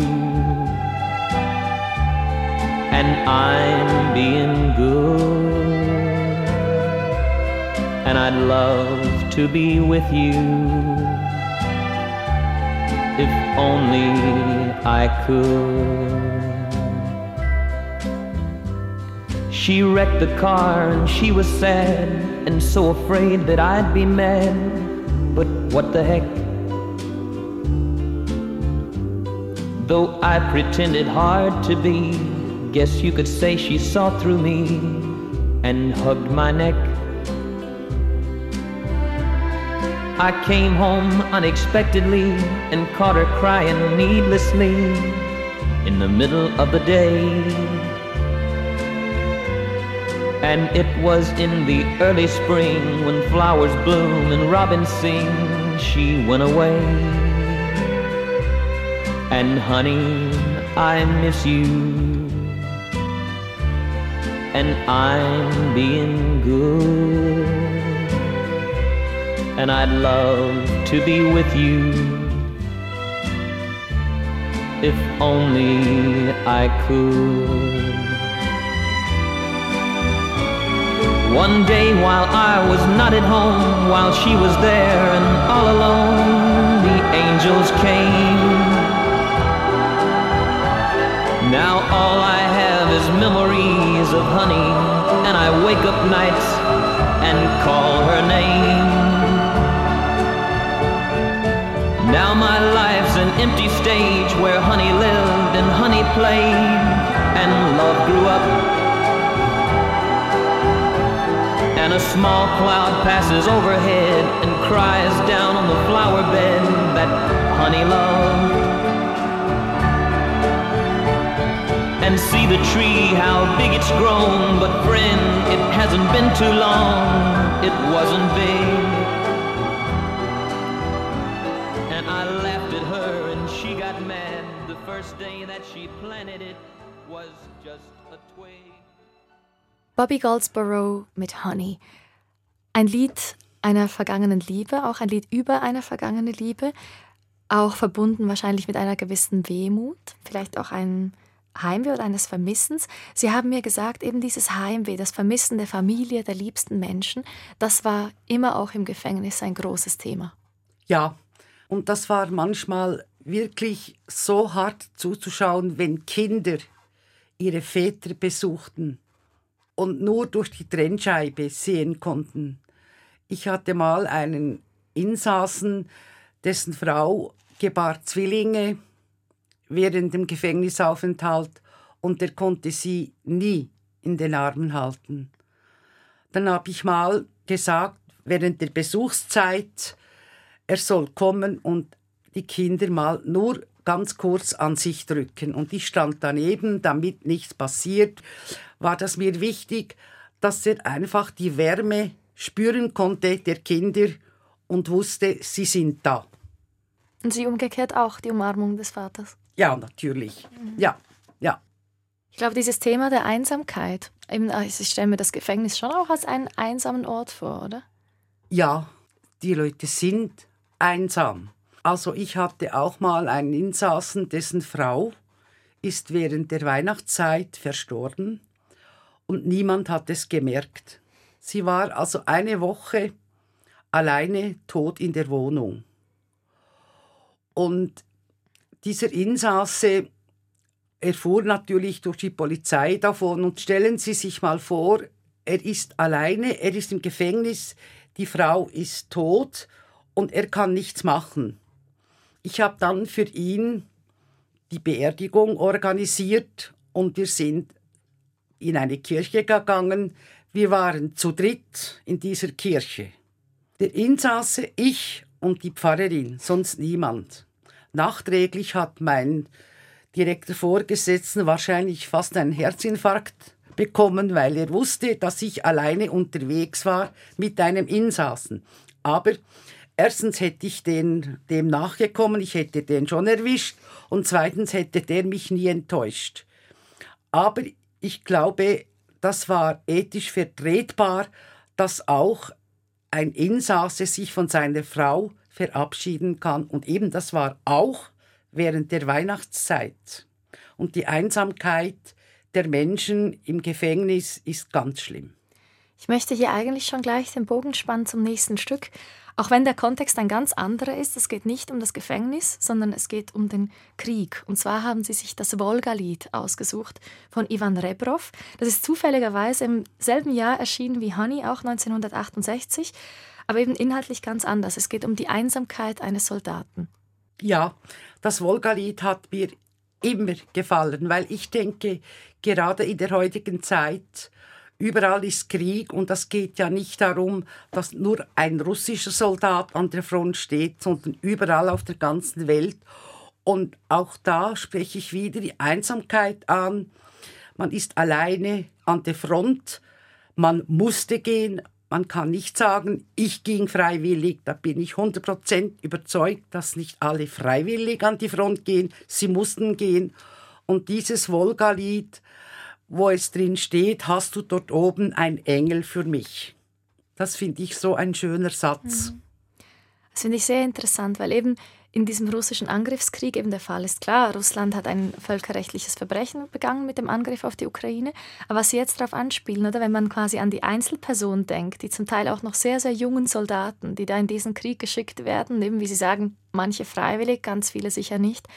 Speaker 6: And I'm being good. And I'd love to be with you. If only I could. She wrecked the car and she was sad and so afraid that I'd be mad. But what the heck? Though I pretended hard to be, guess you could say she saw through me and hugged my neck. I came home unexpectedly and caught her crying needlessly in the middle of the day. And it was in the early spring when flowers bloom and robins sing, she went away. And honey, I miss you. and I'm being good. And I'd love to be with you if only I could. One day while I was not at home, while she was there and all alone, the angels came. Now all I have is memories of honey, and I wake up nights and call her name. Now my life's an empty stage where honey lived and honey played, and love grew up and a small cloud passes overhead and cries down on the flower bed that honey loved. And see the tree, how big it's grown, but friend, it hasn't been too long, it wasn't big. And I laughed at her and she got mad the first day that she planted it was just a twig.
Speaker 3: Bobby Goldsboro mit Honey. Ein Lied einer vergangenen Liebe, auch ein Lied über eine vergangene Liebe, auch verbunden wahrscheinlich mit einer gewissen Wehmut, vielleicht auch ein Heimweh oder eines Vermissens. Sie haben mir gesagt, eben dieses Heimweh, das Vermissen der Familie, der liebsten Menschen, das war immer auch im Gefängnis ein großes Thema.
Speaker 2: Ja, und das war manchmal wirklich so hart zuzuschauen, wenn Kinder ihre Väter besuchten und nur durch die Trennscheibe sehen konnten. Ich hatte mal einen Insassen, dessen Frau gebar Zwillinge während dem Gefängnisaufenthalt und er konnte sie nie in den Armen halten. Dann habe ich mal gesagt, während der Besuchszeit, er soll kommen und die Kinder mal nur ganz kurz an sich drücken. Und ich stand daneben, damit nichts passiert war das mir wichtig, dass er einfach die Wärme spüren konnte der Kinder und wusste, sie sind da.
Speaker 3: Und sie umgekehrt auch die Umarmung des Vaters.
Speaker 2: Ja, natürlich. Mhm. Ja, ja.
Speaker 3: Ich glaube, dieses Thema der Einsamkeit, ich stelle mir das Gefängnis schon auch als einen einsamen Ort vor, oder?
Speaker 2: Ja, die Leute sind einsam. Also ich hatte auch mal einen Insassen, dessen Frau ist während der Weihnachtszeit verstorben und niemand hat es gemerkt. Sie war also eine Woche alleine tot in der Wohnung. Und dieser Insasse erfuhr natürlich durch die Polizei davon und stellen Sie sich mal vor, er ist alleine, er ist im Gefängnis, die Frau ist tot und er kann nichts machen. Ich habe dann für ihn die Beerdigung organisiert und wir sind in eine Kirche gegangen. Wir waren zu dritt in dieser Kirche. Der Insasse, ich und die Pfarrerin, sonst niemand. Nachträglich hat mein direkter Vorgesetzten wahrscheinlich fast einen Herzinfarkt bekommen, weil er wusste, dass ich alleine unterwegs war mit einem Insassen. Aber erstens hätte ich den, dem nachgekommen, ich hätte den schon erwischt und zweitens hätte der mich nie enttäuscht. Aber ich glaube, das war ethisch vertretbar, dass auch ein Insasse sich von seiner Frau verabschieden kann. Und eben das war auch während der Weihnachtszeit. Und die Einsamkeit der Menschen im Gefängnis ist ganz schlimm.
Speaker 3: Ich möchte hier eigentlich schon gleich den Bogen spannen zum nächsten Stück. Auch wenn der Kontext ein ganz anderer ist, es geht nicht um das Gefängnis, sondern es geht um den Krieg. Und zwar haben sie sich das Wolga-Lied ausgesucht von Ivan Rebrov. Das ist zufälligerweise im selben Jahr erschienen wie Honey, auch 1968, aber eben inhaltlich ganz anders. Es geht um die Einsamkeit eines Soldaten.
Speaker 2: Ja, das Wolga-Lied hat mir immer gefallen, weil ich denke, gerade in der heutigen Zeit Überall ist Krieg und das geht ja nicht darum, dass nur ein russischer Soldat an der Front steht, sondern überall auf der ganzen Welt. Und auch da spreche ich wieder die Einsamkeit an. Man ist alleine an der Front, man musste gehen, man kann nicht sagen, ich ging freiwillig, da bin ich 100% überzeugt, dass nicht alle freiwillig an die Front gehen, sie mussten gehen. Und dieses Wolga-Lied wo es drin steht, hast du dort oben ein Engel für mich. Das finde ich so ein schöner Satz.
Speaker 3: Mhm. Das finde ich sehr interessant, weil eben in diesem russischen Angriffskrieg eben der Fall ist klar, Russland hat ein völkerrechtliches Verbrechen begangen mit dem Angriff auf die Ukraine. Aber was Sie jetzt darauf anspielen, oder wenn man quasi an die Einzelpersonen denkt, die zum Teil auch noch sehr, sehr jungen Soldaten, die da in diesen Krieg geschickt werden, eben wie Sie sagen, manche freiwillig, ganz viele sicher nicht,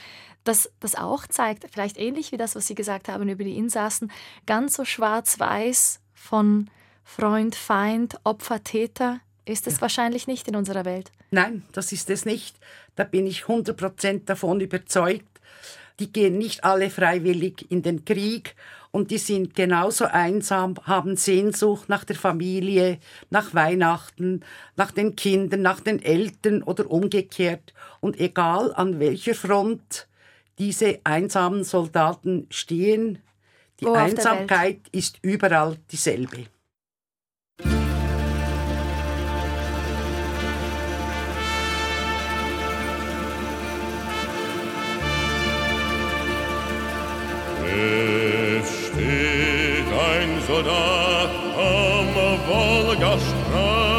Speaker 3: dass das auch zeigt, vielleicht ähnlich wie das, was Sie gesagt haben über die Insassen, ganz so schwarz-weiß von Freund, Feind, Opfer, Täter ist es ja. wahrscheinlich nicht in unserer Welt.
Speaker 2: Nein, das ist es nicht. Da bin ich 100% davon überzeugt. Die gehen nicht alle freiwillig in den Krieg und die sind genauso einsam, haben Sehnsucht nach der Familie, nach Weihnachten, nach den Kindern, nach den Eltern oder umgekehrt. Und egal an welcher Front diese einsamen Soldaten stehen, die oh, Einsamkeit ist überall dieselbe.
Speaker 4: Es steht ein Soldat am Wolgastrand,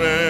Speaker 4: Eine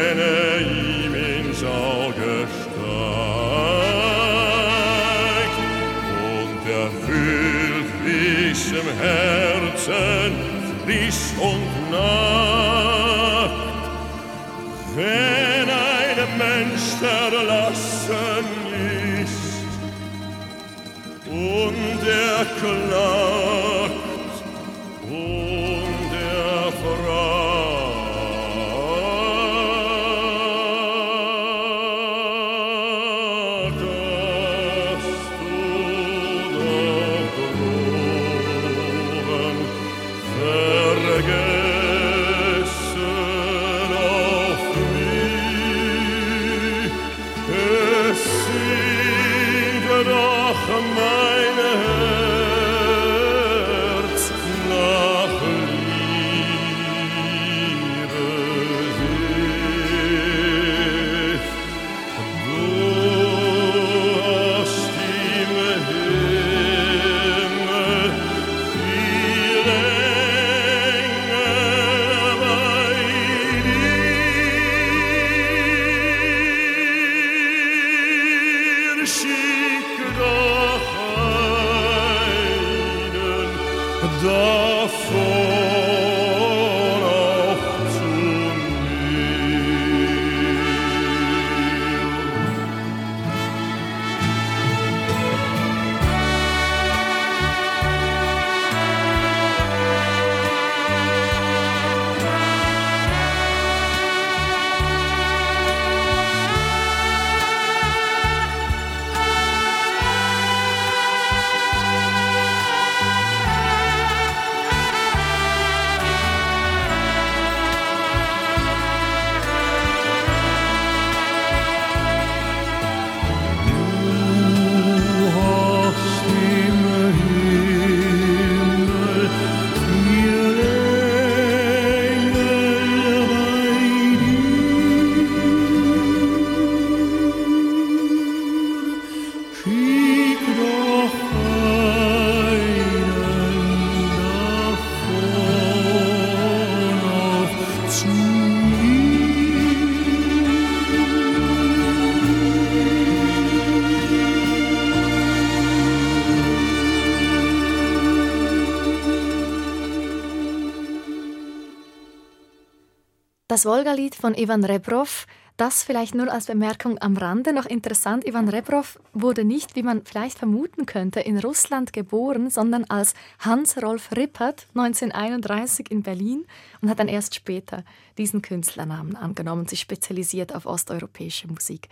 Speaker 3: Das Wolga-Lied von Ivan Rebrov, Das vielleicht nur als Bemerkung am Rande. Noch interessant, Ivan Rebrov wurde nicht, wie man vielleicht vermuten könnte, in Russland geboren, sondern als Hans-Rolf Rippert 1931 in Berlin und hat dann erst später diesen Künstlernamen angenommen, sich spezialisiert auf osteuropäische Musik.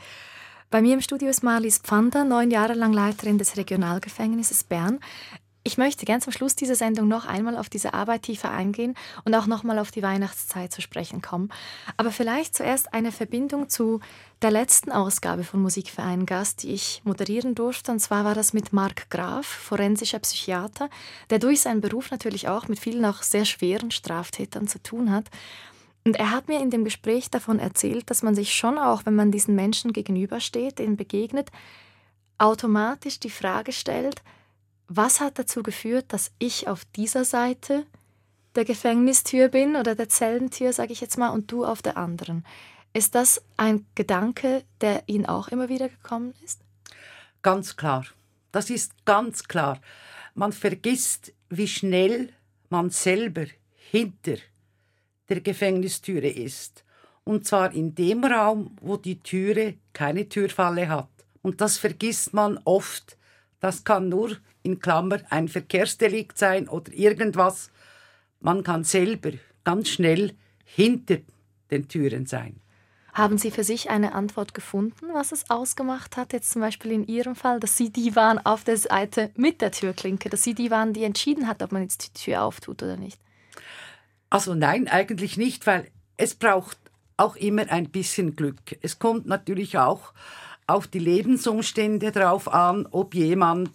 Speaker 3: Bei mir im Studio ist Marlies Pfander, neun Jahre lang Leiterin des Regionalgefängnisses Bern. Ich möchte gern zum Schluss dieser Sendung noch einmal auf diese Arbeit tiefer eingehen und auch noch mal auf die Weihnachtszeit zu sprechen kommen. Aber vielleicht zuerst eine Verbindung zu der letzten Ausgabe von Musikverein Gast, die ich moderieren durfte. Und zwar war das mit Marc Graf, forensischer Psychiater, der durch seinen Beruf natürlich auch mit vielen auch sehr schweren Straftätern zu tun hat. Und er hat mir in dem Gespräch davon erzählt, dass man sich schon auch, wenn man diesen Menschen gegenübersteht, denen begegnet, automatisch die Frage stellt, was hat dazu geführt, dass ich auf dieser Seite der Gefängnistür bin oder der Zellentür, sage ich jetzt mal, und du auf der anderen? Ist das ein Gedanke, der Ihnen auch immer wieder gekommen ist?
Speaker 2: Ganz klar. Das ist ganz klar. Man vergisst, wie schnell man selber hinter der Gefängnistüre ist. Und zwar in dem Raum, wo die Türe keine Türfalle hat. Und das vergisst man oft. Das kann nur in Klammer ein Verkehrsdelikt sein oder irgendwas. Man kann selber ganz schnell hinter den Türen sein.
Speaker 3: Haben Sie für sich eine Antwort gefunden, was es ausgemacht hat, jetzt zum Beispiel in Ihrem Fall, dass Sie die waren auf der Seite mit der Türklinke, dass Sie die waren, die entschieden hat, ob man jetzt die Tür auftut oder nicht?
Speaker 2: Also nein, eigentlich nicht, weil es braucht auch immer ein bisschen Glück. Es kommt natürlich auch auf die Lebensumstände drauf an, ob jemand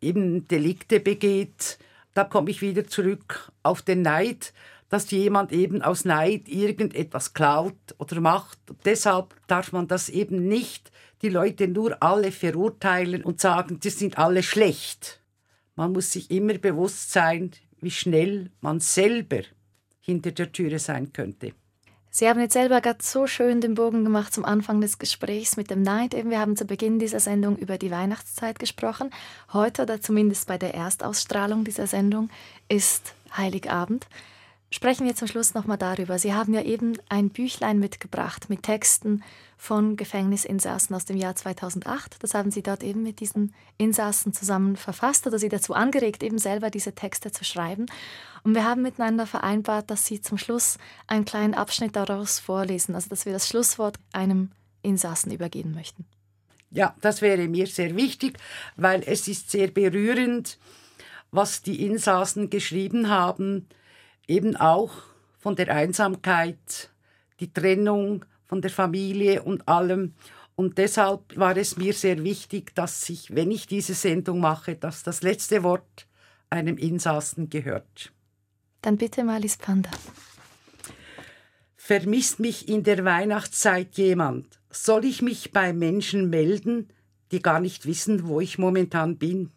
Speaker 2: eben Delikte begeht. Da komme ich wieder zurück auf den Neid, dass jemand eben aus Neid irgendetwas klaut oder macht. deshalb darf man das eben nicht die Leute nur alle verurteilen und sagen, die sind alle schlecht. Man muss sich immer bewusst sein, wie schnell man selber hinter der Türe sein könnte.
Speaker 3: Sie haben jetzt selber gerade so schön den Bogen gemacht zum Anfang des Gesprächs mit dem Neid. Eben, wir haben zu Beginn dieser Sendung über die Weihnachtszeit gesprochen. Heute oder zumindest bei der Erstausstrahlung dieser Sendung ist Heiligabend. Sprechen wir zum Schluss nochmal darüber. Sie haben ja eben ein Büchlein mitgebracht mit Texten von Gefängnisinsassen aus dem Jahr 2008. Das haben Sie dort eben mit diesen Insassen zusammen verfasst oder Sie dazu angeregt, eben selber diese Texte zu schreiben. Und wir haben miteinander vereinbart, dass Sie zum Schluss einen kleinen Abschnitt daraus vorlesen, also dass wir das Schlusswort einem Insassen übergeben möchten.
Speaker 2: Ja, das wäre mir sehr wichtig, weil es ist sehr berührend, was die Insassen geschrieben haben eben auch von der Einsamkeit, die Trennung von der Familie und allem. Und deshalb war es mir sehr wichtig, dass ich, wenn ich diese Sendung mache, dass das letzte Wort einem Insassen gehört.
Speaker 3: Dann bitte Malis Panda.
Speaker 2: Vermisst mich in der Weihnachtszeit jemand? Soll ich mich bei Menschen melden, die gar nicht wissen, wo ich momentan bin?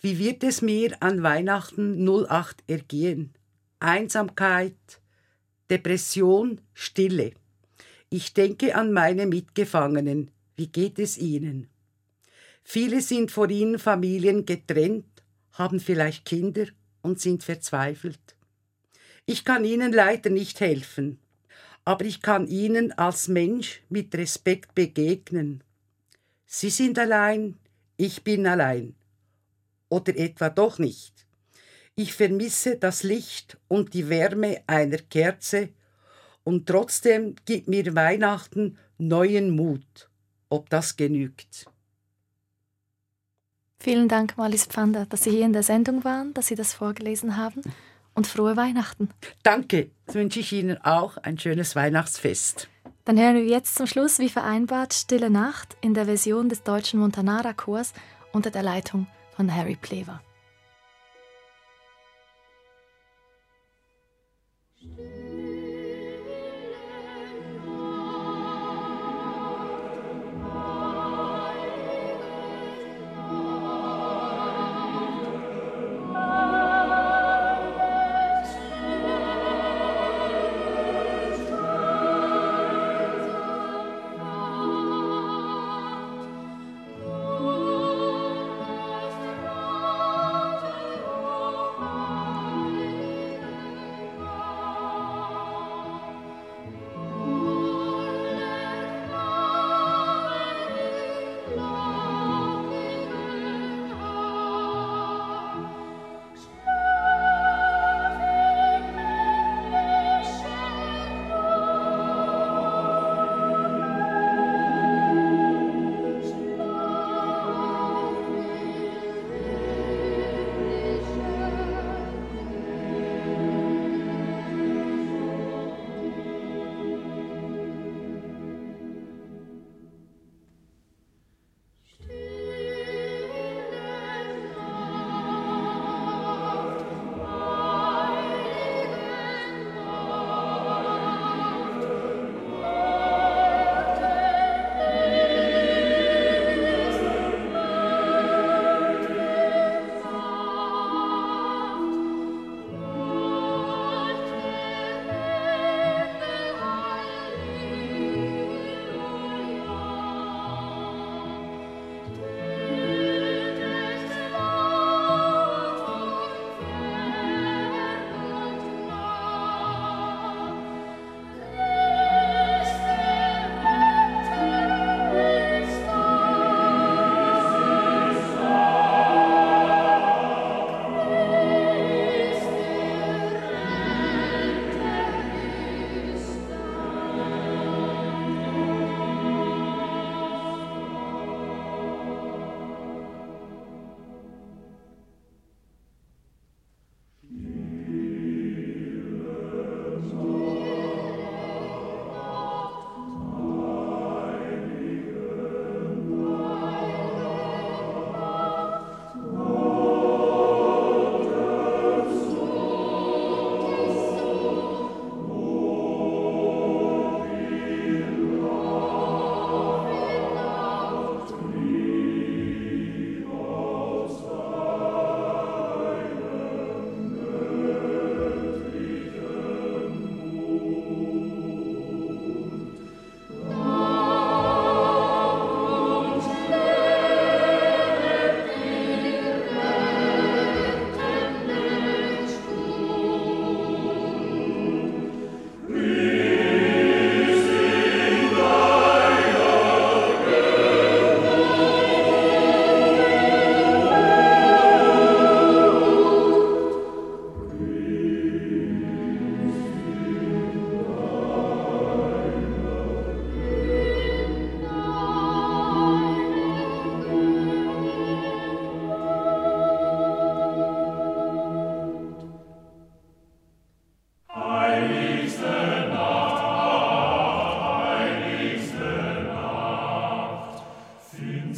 Speaker 2: Wie wird es mir an Weihnachten 08 ergehen? Einsamkeit, Depression, Stille. Ich denke an meine Mitgefangenen. Wie geht es ihnen? Viele sind vor ihren Familien getrennt, haben vielleicht Kinder und sind verzweifelt. Ich kann ihnen leider nicht helfen, aber ich kann ihnen als Mensch mit Respekt begegnen. Sie sind allein, ich bin allein. Oder etwa doch nicht. Ich vermisse das Licht und die Wärme einer Kerze, und trotzdem gibt mir Weihnachten neuen Mut, ob das genügt.
Speaker 3: Vielen Dank, Malis Pfander, dass Sie hier in der Sendung waren, dass Sie das vorgelesen haben und frohe Weihnachten.
Speaker 2: Danke, das wünsche ich Ihnen auch ein schönes Weihnachtsfest.
Speaker 3: Dann hören wir jetzt zum Schluss, wie vereinbart, Stille Nacht in der Version des deutschen Montanara-Chors unter der Leitung von Harry Plever.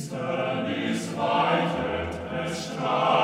Speaker 3: Finsternis weitet es strahlt,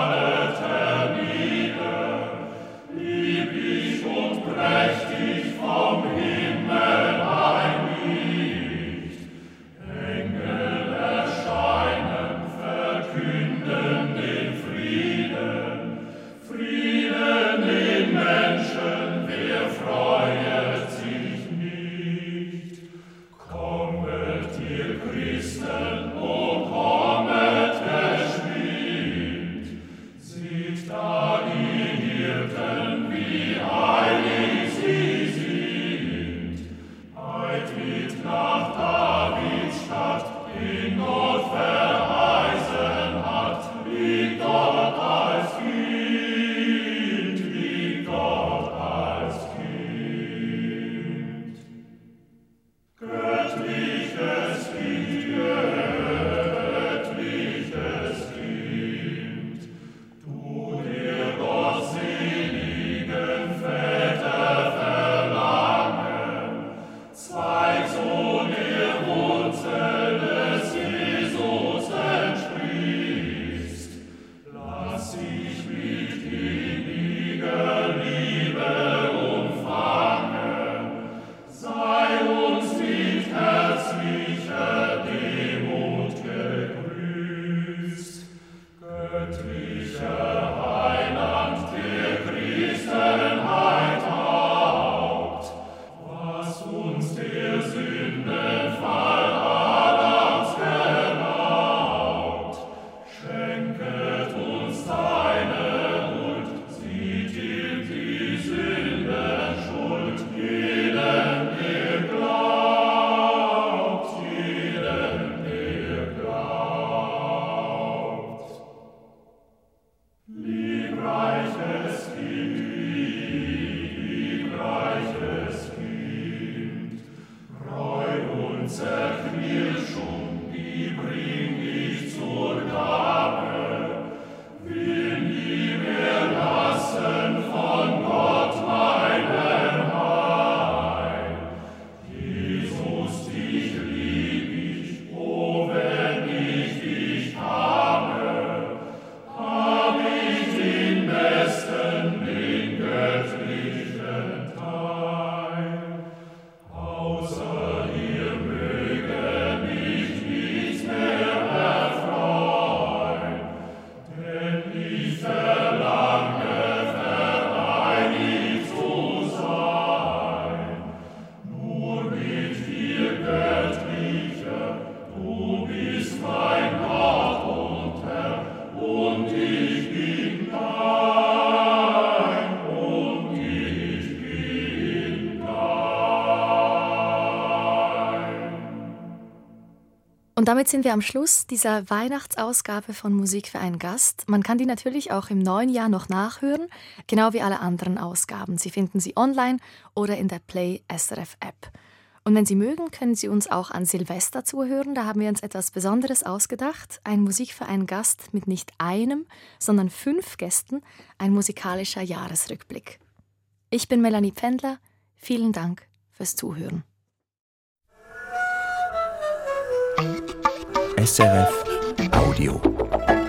Speaker 3: Und damit sind wir am Schluss dieser Weihnachtsausgabe von Musik für einen Gast. Man kann die natürlich auch im neuen Jahr noch nachhören, genau wie alle anderen Ausgaben. Sie finden sie online oder in der Play SRF App. Und wenn Sie mögen, können Sie uns auch an Silvester zuhören. Da haben wir uns etwas Besonderes ausgedacht. Ein Musik für einen Gast mit nicht einem, sondern fünf Gästen. Ein musikalischer Jahresrückblick. Ich bin Melanie Pfändler. Vielen Dank fürs Zuhören.
Speaker 1: SRF Audio.